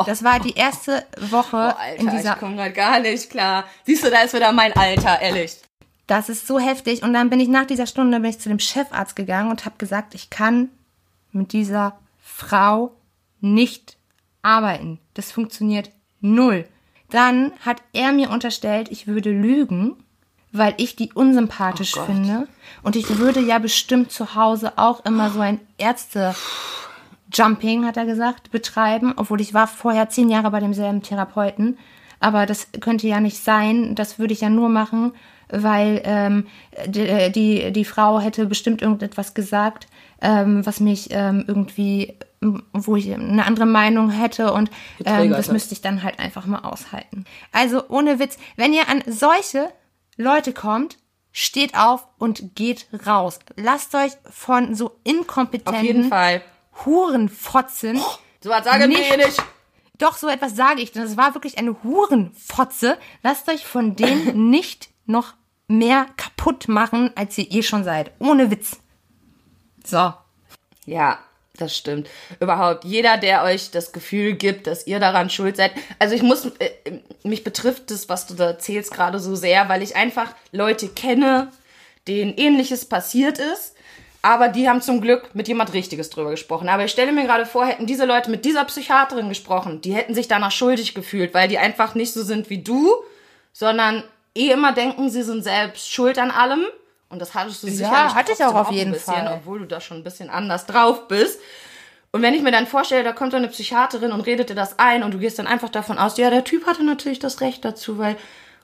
Das war die erste Woche oh, Alter, in dieser. Ich komme gerade gar nicht klar. Siehst du, da ist wieder mein Alter, ehrlich. Das ist so heftig. Und dann bin ich nach dieser Stunde bin ich zu dem Chefarzt gegangen und habe gesagt, ich kann mit dieser Frau nicht arbeiten. Das funktioniert null. Dann hat er mir unterstellt, ich würde lügen, weil ich die unsympathisch oh finde. Und ich würde ja bestimmt zu Hause auch immer so ein Ärzte Jumping, hat er gesagt, betreiben, obwohl ich war vorher zehn Jahre bei demselben Therapeuten. Aber das könnte ja nicht sein. Das würde ich ja nur machen, weil ähm, die, die, die Frau hätte bestimmt irgendetwas gesagt, ähm, was mich ähm, irgendwie, wo ich eine andere Meinung hätte und ähm, das müsste ich dann halt einfach mal aushalten. Also ohne Witz, wenn ihr an solche Leute kommt, steht auf und geht raus. Lasst euch von so inkompetenten. Hurenfotzen. So was sagen Nicht- wir nicht. Doch, so etwas sage ich. Das war wirklich eine Hurenfotze. Lasst euch von denen nicht noch mehr kaputt machen, als ihr eh schon seid. Ohne Witz. So. Ja, das stimmt. Überhaupt jeder, der euch das Gefühl gibt, dass ihr daran schuld seid. Also ich muss, äh, mich betrifft das, was du da erzählst, gerade so sehr, weil ich einfach Leute kenne, denen ähnliches passiert ist. Aber die haben zum Glück mit jemand Richtiges drüber gesprochen. Aber ich stelle mir gerade vor, hätten diese Leute mit dieser Psychiaterin gesprochen, die hätten sich danach schuldig gefühlt, weil die einfach nicht so sind wie du, sondern eh immer denken, sie sind selbst schuld an allem. Und das hattest du sicherlich hatte ich auch auf ein jeden bisschen, Fall. obwohl du da schon ein bisschen anders drauf bist. Und wenn ich mir dann vorstelle, da kommt so eine Psychiaterin und redet dir das ein und du gehst dann einfach davon aus, ja, der Typ hatte natürlich das Recht dazu, weil,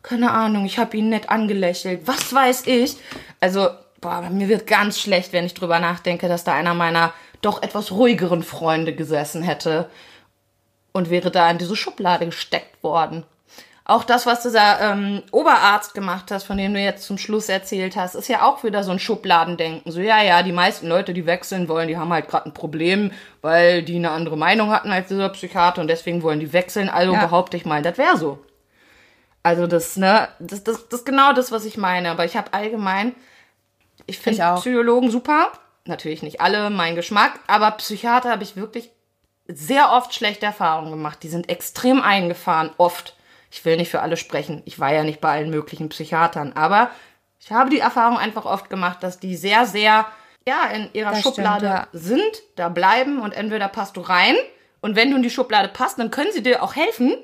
keine Ahnung, ich habe ihn nett angelächelt. Was weiß ich? Also, boah, mir wird ganz schlecht, wenn ich drüber nachdenke, dass da einer meiner doch etwas ruhigeren Freunde gesessen hätte und wäre da in diese Schublade gesteckt worden. Auch das, was dieser ähm, Oberarzt gemacht hat, von dem du jetzt zum Schluss erzählt hast, ist ja auch wieder so ein Schubladendenken. So, ja, ja, die meisten Leute, die wechseln wollen, die haben halt gerade ein Problem, weil die eine andere Meinung hatten als dieser Psychiater und deswegen wollen die wechseln. Also Ja. behaupte ich mal, das wäre so. Also das, ne, das, das, das ist genau das, was ich meine. Aber ich habe allgemein, ich finde. Psychologen super. Natürlich nicht alle, mein Geschmack. Aber Psychiater habe ich wirklich sehr oft schlechte Erfahrungen gemacht. Die sind extrem eingefahren, oft. Ich will nicht für alle sprechen. Ich war ja nicht bei allen möglichen Psychiatern. Aber ich habe die Erfahrung einfach oft gemacht, dass die sehr, sehr, ja, in ihrer Das stimmt, Schublade ja. sind, da bleiben und entweder passt du rein und wenn du in die Schublade passt, dann können sie dir auch helfen.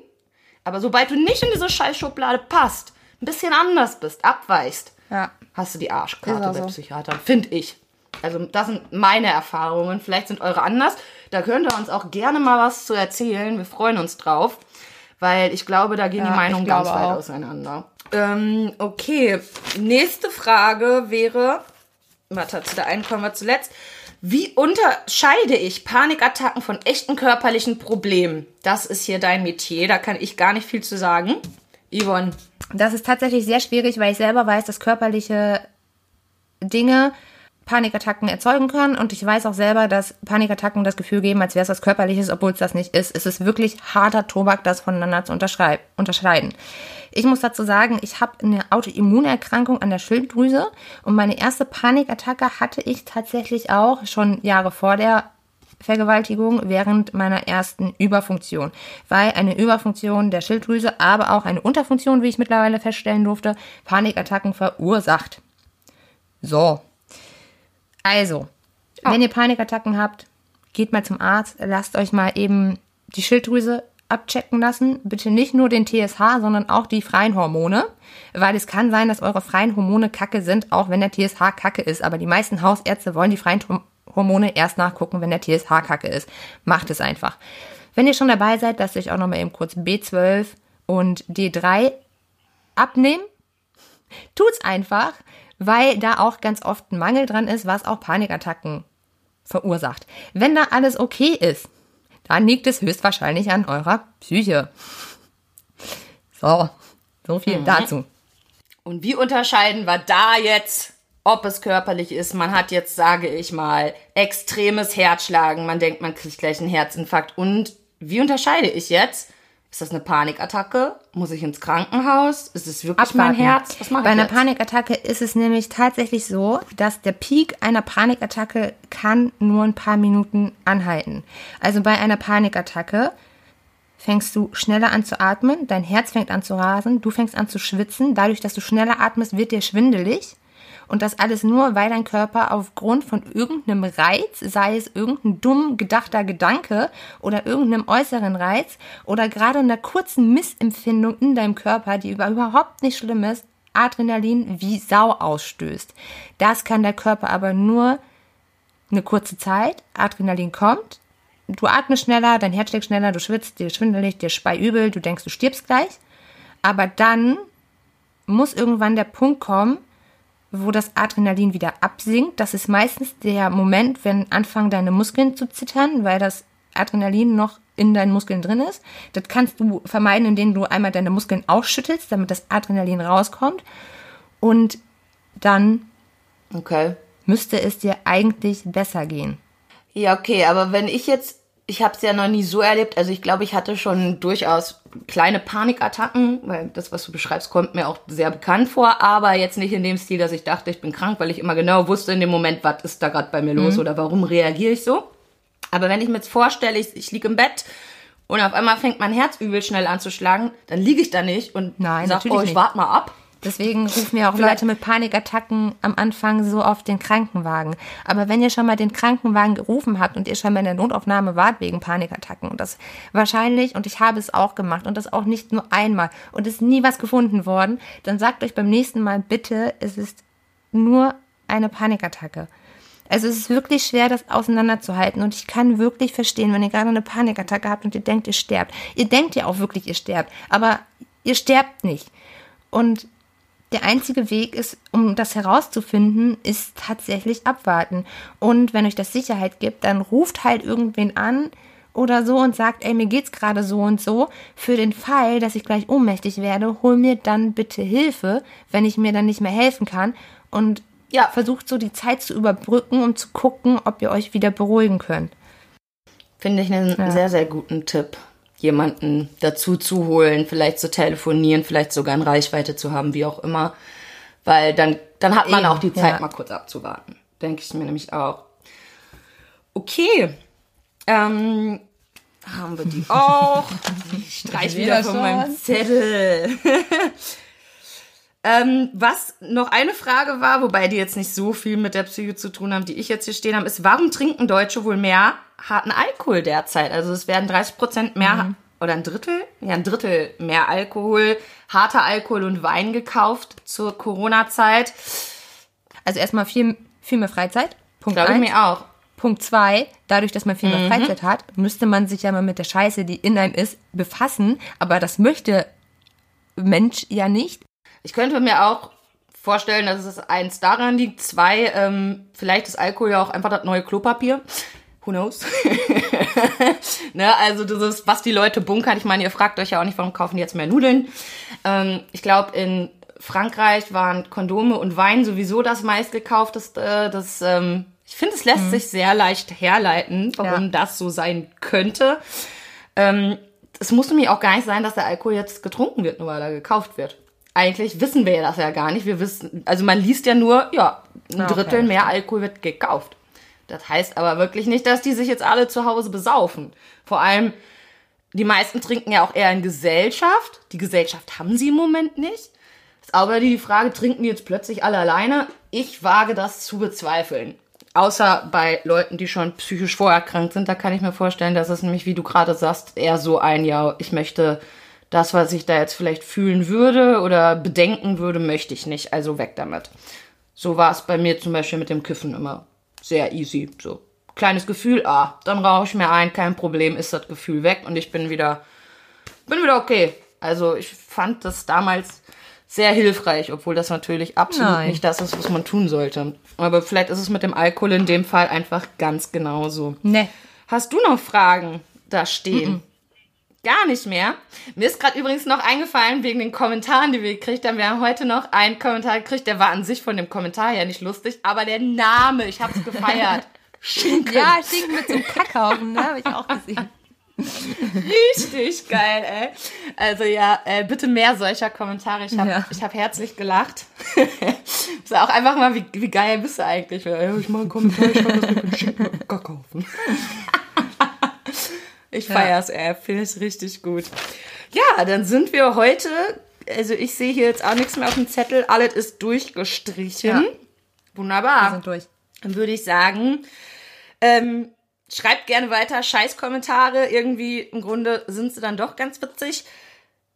Aber sobald du nicht in diese scheiß Schublade passt, ein bisschen anders bist, abweichst, Ja. hast du die Arschkarte bei so. Psychiatern, finde ich. Also das sind meine Erfahrungen. Vielleicht sind eure anders. Da könnt ihr uns auch gerne mal was zu erzählen. Wir freuen uns drauf, weil ich glaube, da gehen Ja, die Meinungen ganz weit auch. auseinander. Ähm, okay, nächste Frage wäre, warte, zu der einen kommen wir zuletzt. Wie unterscheide ich Panikattacken von echten körperlichen Problemen? Das ist hier dein Metier, da kann ich gar nicht viel zu sagen. Yvonne, Das ist tatsächlich sehr schwierig, weil ich selber weiß, dass körperliche Dinge Panikattacken erzeugen können und ich weiß auch selber, dass Panikattacken das Gefühl geben, als wäre es was Körperliches, obwohl es das nicht ist. Es ist wirklich harter Tobak, das voneinander zu unterscheiden. Ich muss dazu sagen, ich habe eine Autoimmunerkrankung an der Schilddrüse und meine erste Panikattacke hatte ich tatsächlich auch schon Jahre vor der Vergewaltigung während meiner ersten Überfunktion, weil eine Überfunktion der Schilddrüse, aber auch eine Unterfunktion, wie ich mittlerweile feststellen durfte, Panikattacken verursacht. So. Also, wenn ihr Panikattacken habt, geht mal zum Arzt, lasst euch mal eben die Schilddrüse abchecken lassen. Bitte nicht nur den TSH, sondern auch die freien Hormone, weil es kann sein, dass eure freien Hormone kacke sind, auch wenn der TSH kacke ist. Aber die meisten Hausärzte wollen die freien Hormone erst nachgucken, wenn der TSH kacke ist. Macht es einfach. Wenn ihr schon dabei seid, lasst euch auch noch mal eben kurz B12 und D3 abnehmen. Tut's einfach, weil da auch ganz oft ein Mangel dran ist, was auch Panikattacken verursacht. Wenn da alles okay ist, dann liegt es höchstwahrscheinlich an eurer Psyche. So, so viel dazu. Und wie unterscheiden wir da jetzt, ob es körperlich ist? Man hat jetzt, sage ich mal, extremes Herzschlagen. Man denkt, man kriegt gleich einen Herzinfarkt. Und wie unterscheide ich jetzt? Ist das eine Panikattacke? Muss ich ins Krankenhaus? Ist es wirklich mein Abwarten. Herz? Was mache Bei ich einer jetzt? Panikattacke ist es nämlich tatsächlich so, dass der Peak einer Panikattacke kann nur ein paar Minuten anhalten. Also bei einer Panikattacke fängst du schneller an zu atmen, dein Herz fängt an zu rasen, du fängst an zu schwitzen. Dadurch, dass du schneller atmest, wird dir schwindelig. Und das alles nur, weil dein Körper aufgrund von irgendeinem Reiz, sei es irgendein dumm gedachter Gedanke oder irgendeinem äußeren Reiz oder gerade einer kurzen Missempfindung in deinem Körper, die über- überhaupt nicht schlimm ist, Adrenalin wie Sau ausstößt. Das kann der Körper aber nur eine kurze Zeit. Adrenalin kommt, du atmest schneller, dein Herz schlägt schneller, du schwitzt, dir schwindelig, dir speiübel, du denkst, du stirbst gleich. Aber dann muss irgendwann der Punkt kommen, wo das Adrenalin wieder absinkt. Das ist meistens der Moment, wenn anfangen deine Muskeln zu zittern, weil das Adrenalin noch in deinen Muskeln drin ist. Das kannst du vermeiden, indem du einmal deine Muskeln ausschüttelst, damit das Adrenalin rauskommt. Und dann Okay. müsste es dir eigentlich besser gehen. Ja, okay, aber wenn ich jetzt, ich habe es ja noch nie so erlebt, also ich glaube, ich hatte schon durchaus kleine Panikattacken, weil das, was du beschreibst, kommt mir auch sehr bekannt vor, aber jetzt nicht in dem Stil, dass ich dachte, ich bin krank, weil ich immer genau wusste in dem Moment, was ist da gerade bei mir los oder warum reagiere ich so. Aber wenn ich mir jetzt vorstelle, ich, ich liege im Bett und auf einmal fängt mein Herz übel schnell an zu schlagen, dann liege ich da nicht und Nein, sag, natürlich oh, ich warte mal ab. Deswegen rufen ja auch Leute mit Panikattacken am Anfang so auf den Krankenwagen. Aber wenn ihr schon mal den Krankenwagen gerufen habt und ihr schon mal in der Notaufnahme wart wegen Panikattacken und das wahrscheinlich, und ich habe es auch gemacht und das auch nicht nur einmal und ist nie was gefunden worden, dann sagt euch beim nächsten Mal bitte, es ist nur eine Panikattacke. Also es ist wirklich schwer, das auseinanderzuhalten und ich kann wirklich verstehen, wenn ihr gerade eine Panikattacke habt und ihr denkt, ihr sterbt. Ihr denkt ja auch wirklich, ihr sterbt, aber ihr sterbt nicht. Und der einzige Weg ist, um das herauszufinden, ist tatsächlich abwarten. Und wenn euch das Sicherheit gibt, dann ruft halt irgendwen an oder so und sagt, ey, mir geht's gerade so und so. Für den Fall, dass ich gleich ohnmächtig werde, hol mir dann bitte Hilfe, wenn ich mir dann nicht mehr helfen kann. Und Ja. versucht so die Zeit zu überbrücken, um zu gucken, ob ihr euch wieder beruhigen könnt. Finde ich einen sehr, sehr guten Tipp, jemanden dazu zu holen, vielleicht zu telefonieren, vielleicht sogar in Reichweite zu haben, wie auch immer. Weil dann, dann hat man Eben, auch die Zeit, ja. mal kurz abzuwarten. Denke ich mir nämlich auch. Okay. Ähm, haben wir die auch. Ich streich wieder von meinem Zettel. Ähm, was noch eine Frage war, wobei die jetzt nicht so viel mit der Psyche zu tun haben, die ich jetzt hier stehen habe, ist, warum trinken Deutsche wohl mehr harten Alkohol derzeit? Also es werden 30 Prozent mehr oder ein Drittel, ja ein Drittel mehr Alkohol, harter Alkohol und Wein gekauft zur Corona-Zeit. Also erstmal viel, viel mehr Freizeit. Punkt Glaube ich eins. mir auch. Punkt zwei, dadurch, dass man viel Mhm. mehr Freizeit hat, müsste man sich ja mal mit der Scheiße, die in einem ist, befassen. Aber das möchte Mensch ja nicht. Ich könnte mir auch vorstellen, dass es eins daran liegt, zwei, ähm, vielleicht ist Alkohol ja auch einfach das neue Klopapier. Who knows? ne, also das ist, was die Leute bunkern. Ich meine, ihr fragt euch ja auch nicht, warum kaufen die jetzt mehr Nudeln. Ähm, ich glaube, in Frankreich waren Kondome und Wein sowieso das meistgekaufteste. Das, ähm, ich finde, es lässt sich sehr leicht herleiten, warum Ja. das so sein könnte. Ähm, es muss nämlich auch gar nicht sein, dass der Alkohol jetzt getrunken wird, nur weil er gekauft wird. Eigentlich wissen wir ja das ja gar nicht. Wir wissen, also man liest ja nur, ja, ein Ah, okay. Drittel mehr Alkohol wird gekauft. Das heißt aber wirklich nicht, dass die sich jetzt alle zu Hause besaufen. Vor allem, die meisten trinken ja auch eher in Gesellschaft. Die Gesellschaft haben sie im Moment nicht. Ist aber die Frage, trinken die jetzt plötzlich alle alleine? Ich wage das zu bezweifeln. Außer bei Leuten, die schon psychisch vorerkrankt sind, da kann ich mir vorstellen, dass es nämlich, wie du gerade sagst, eher so ein, ja, ich möchte das, was ich da jetzt vielleicht fühlen würde oder bedenken würde, möchte ich nicht. Also weg damit. So war es bei mir zum Beispiel mit dem Kiffen immer sehr easy. So kleines Gefühl, ah, dann rauche ich mir ein, kein Problem, ist das Gefühl weg und ich bin wieder, bin wieder okay. Also ich fand das damals sehr hilfreich, obwohl das natürlich absolut Nein. nicht das ist, was man tun sollte. Aber vielleicht ist es mit dem Alkohol in dem Fall einfach ganz genauso. Ne. Hast du noch Fragen da stehen? Gar nicht mehr. Mir ist gerade übrigens noch eingefallen wegen den Kommentaren, die wir gekriegt haben. Wir haben heute noch einen Kommentar gekriegt, der war an sich von dem Kommentar her nicht lustig, aber der Name, ich hab's gefeiert. Schinken. Ja, Schinken mit so einem Kackhaufen, ne? Habe ich auch gesehen. Richtig geil, ey. Also ja, äh, bitte mehr solcher Kommentare. Ich habe Ja. ich hab herzlich gelacht. ist auch einfach mal, wie, wie geil bist du eigentlich? Ich mache einen Kommentar, ich kann das mit dem Schinken mit Ich feier's, ey. Finde ich richtig gut. Ja, dann sind wir heute, also ich sehe hier jetzt auch nichts mehr auf dem Zettel. Alles ist durchgestrichen. Ja. Wunderbar. Wir sind durch. Dann würde ich sagen, ähm, schreibt gerne weiter Scheißkommentare. Irgendwie im Grunde sind sie dann doch ganz witzig.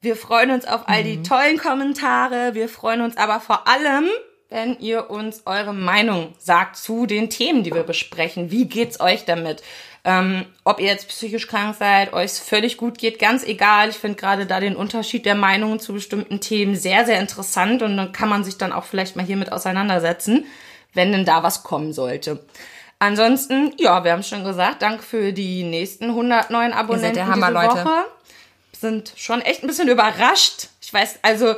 Wir freuen uns auf all die tollen Kommentare. Wir freuen uns aber vor allem, wenn ihr uns eure Meinung sagt zu den Themen, die wir besprechen. Wie geht's euch damit? Ähm, ob ihr jetzt psychisch krank seid, euch völlig gut geht, ganz egal. Ich finde gerade da den Unterschied der Meinungen zu bestimmten Themen sehr, sehr interessant und dann kann man sich dann auch vielleicht mal hiermit auseinandersetzen, wenn denn da was kommen sollte. Ansonsten, ja, wir haben schon gesagt, danke für die nächsten 100 neuen Abonnenten der Hammer, diese Leute. Woche. Sind schon echt ein bisschen überrascht. Ich weiß, also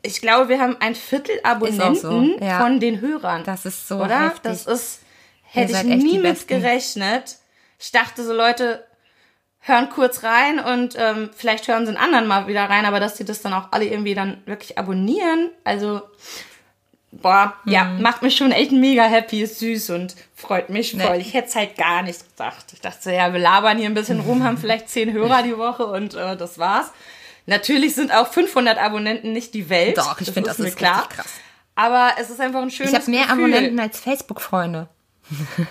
ich glaube, wir haben ein Viertel Abonnenten so, ja. von den Hörern. Das ist so oder? heftig. Das ist hätte ich nie mit gerechnet. Ich dachte so Leute hören kurz rein und ähm, vielleicht hören sie einen anderen mal wieder rein, aber dass die das dann auch alle irgendwie dann wirklich abonnieren, also boah, ja, Mhm. macht mich schon echt mega happy, ist süß und freut mich voll. Nee. Ich hätte es halt gar nicht gedacht. Ich dachte so, ja, wir labern hier ein bisschen rum, haben vielleicht zehn Hörer die Woche und äh, das war's. Natürlich sind auch 500 Abonnenten nicht die Welt. Doch, ich finde, das mir ist klar. krass. Aber es ist einfach ein schönes Ich habe mehr Gefühl. Abonnenten als Facebook-Freunde.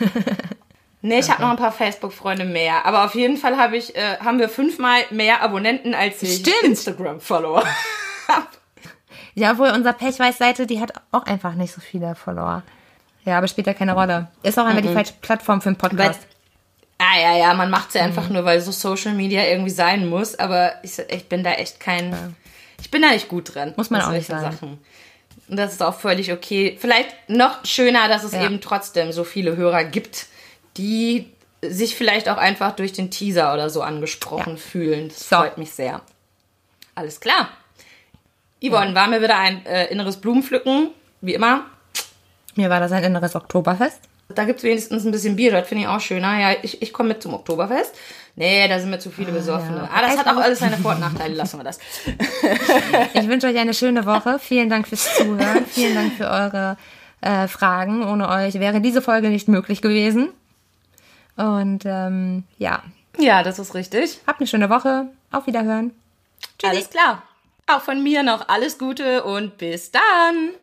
Nee, ich habe noch ein paar Facebook-Freunde mehr. Aber auf jeden Fall hab ich, äh, haben wir fünfmal mehr Abonnenten als ich. Instagram-Follower habe. Ja, obwohl unsere Pechweiß-Seite, die hat auch einfach nicht so viele Follower. Ja, aber spielt ja keine Rolle. Ist auch einfach die falsche Plattform für einen Podcast. Ah ja, ja, man macht es ja Mhm. einfach nur, weil so Social Media irgendwie sein muss. Aber ich, ich bin da echt kein... Ich bin da nicht gut drin. Muss man auch nicht sein. Sachen. Und das ist auch völlig okay. Vielleicht noch schöner, dass es Ja. eben trotzdem so viele Hörer gibt, die sich vielleicht auch einfach durch den Teaser oder so angesprochen Ja. fühlen. Das So. freut mich sehr. Alles klar. Yvonne, war mir wieder ein äh, inneres Blumenpflücken, wie immer. Mir war das ein inneres Oktoberfest. Da gibt's wenigstens ein bisschen Bier, das finde ich auch schöner. Ja, ich, ich komme mit zum Oktoberfest. Nee, da sind mir zu viele Besoffene. ja. Ah, das hat auch alles seine Vor- und Nachteile, lassen wir das. Ich wünsche euch eine schöne Woche. Vielen Dank fürs Zuhören. Vielen Dank für eure äh, Fragen. Ohne euch wäre diese Folge nicht möglich gewesen. Und ähm, ja, Ja, das ist richtig. habt eine schöne Woche. Auf Wiederhören. Alles klar. Auch von mir noch alles Gute und bis dann.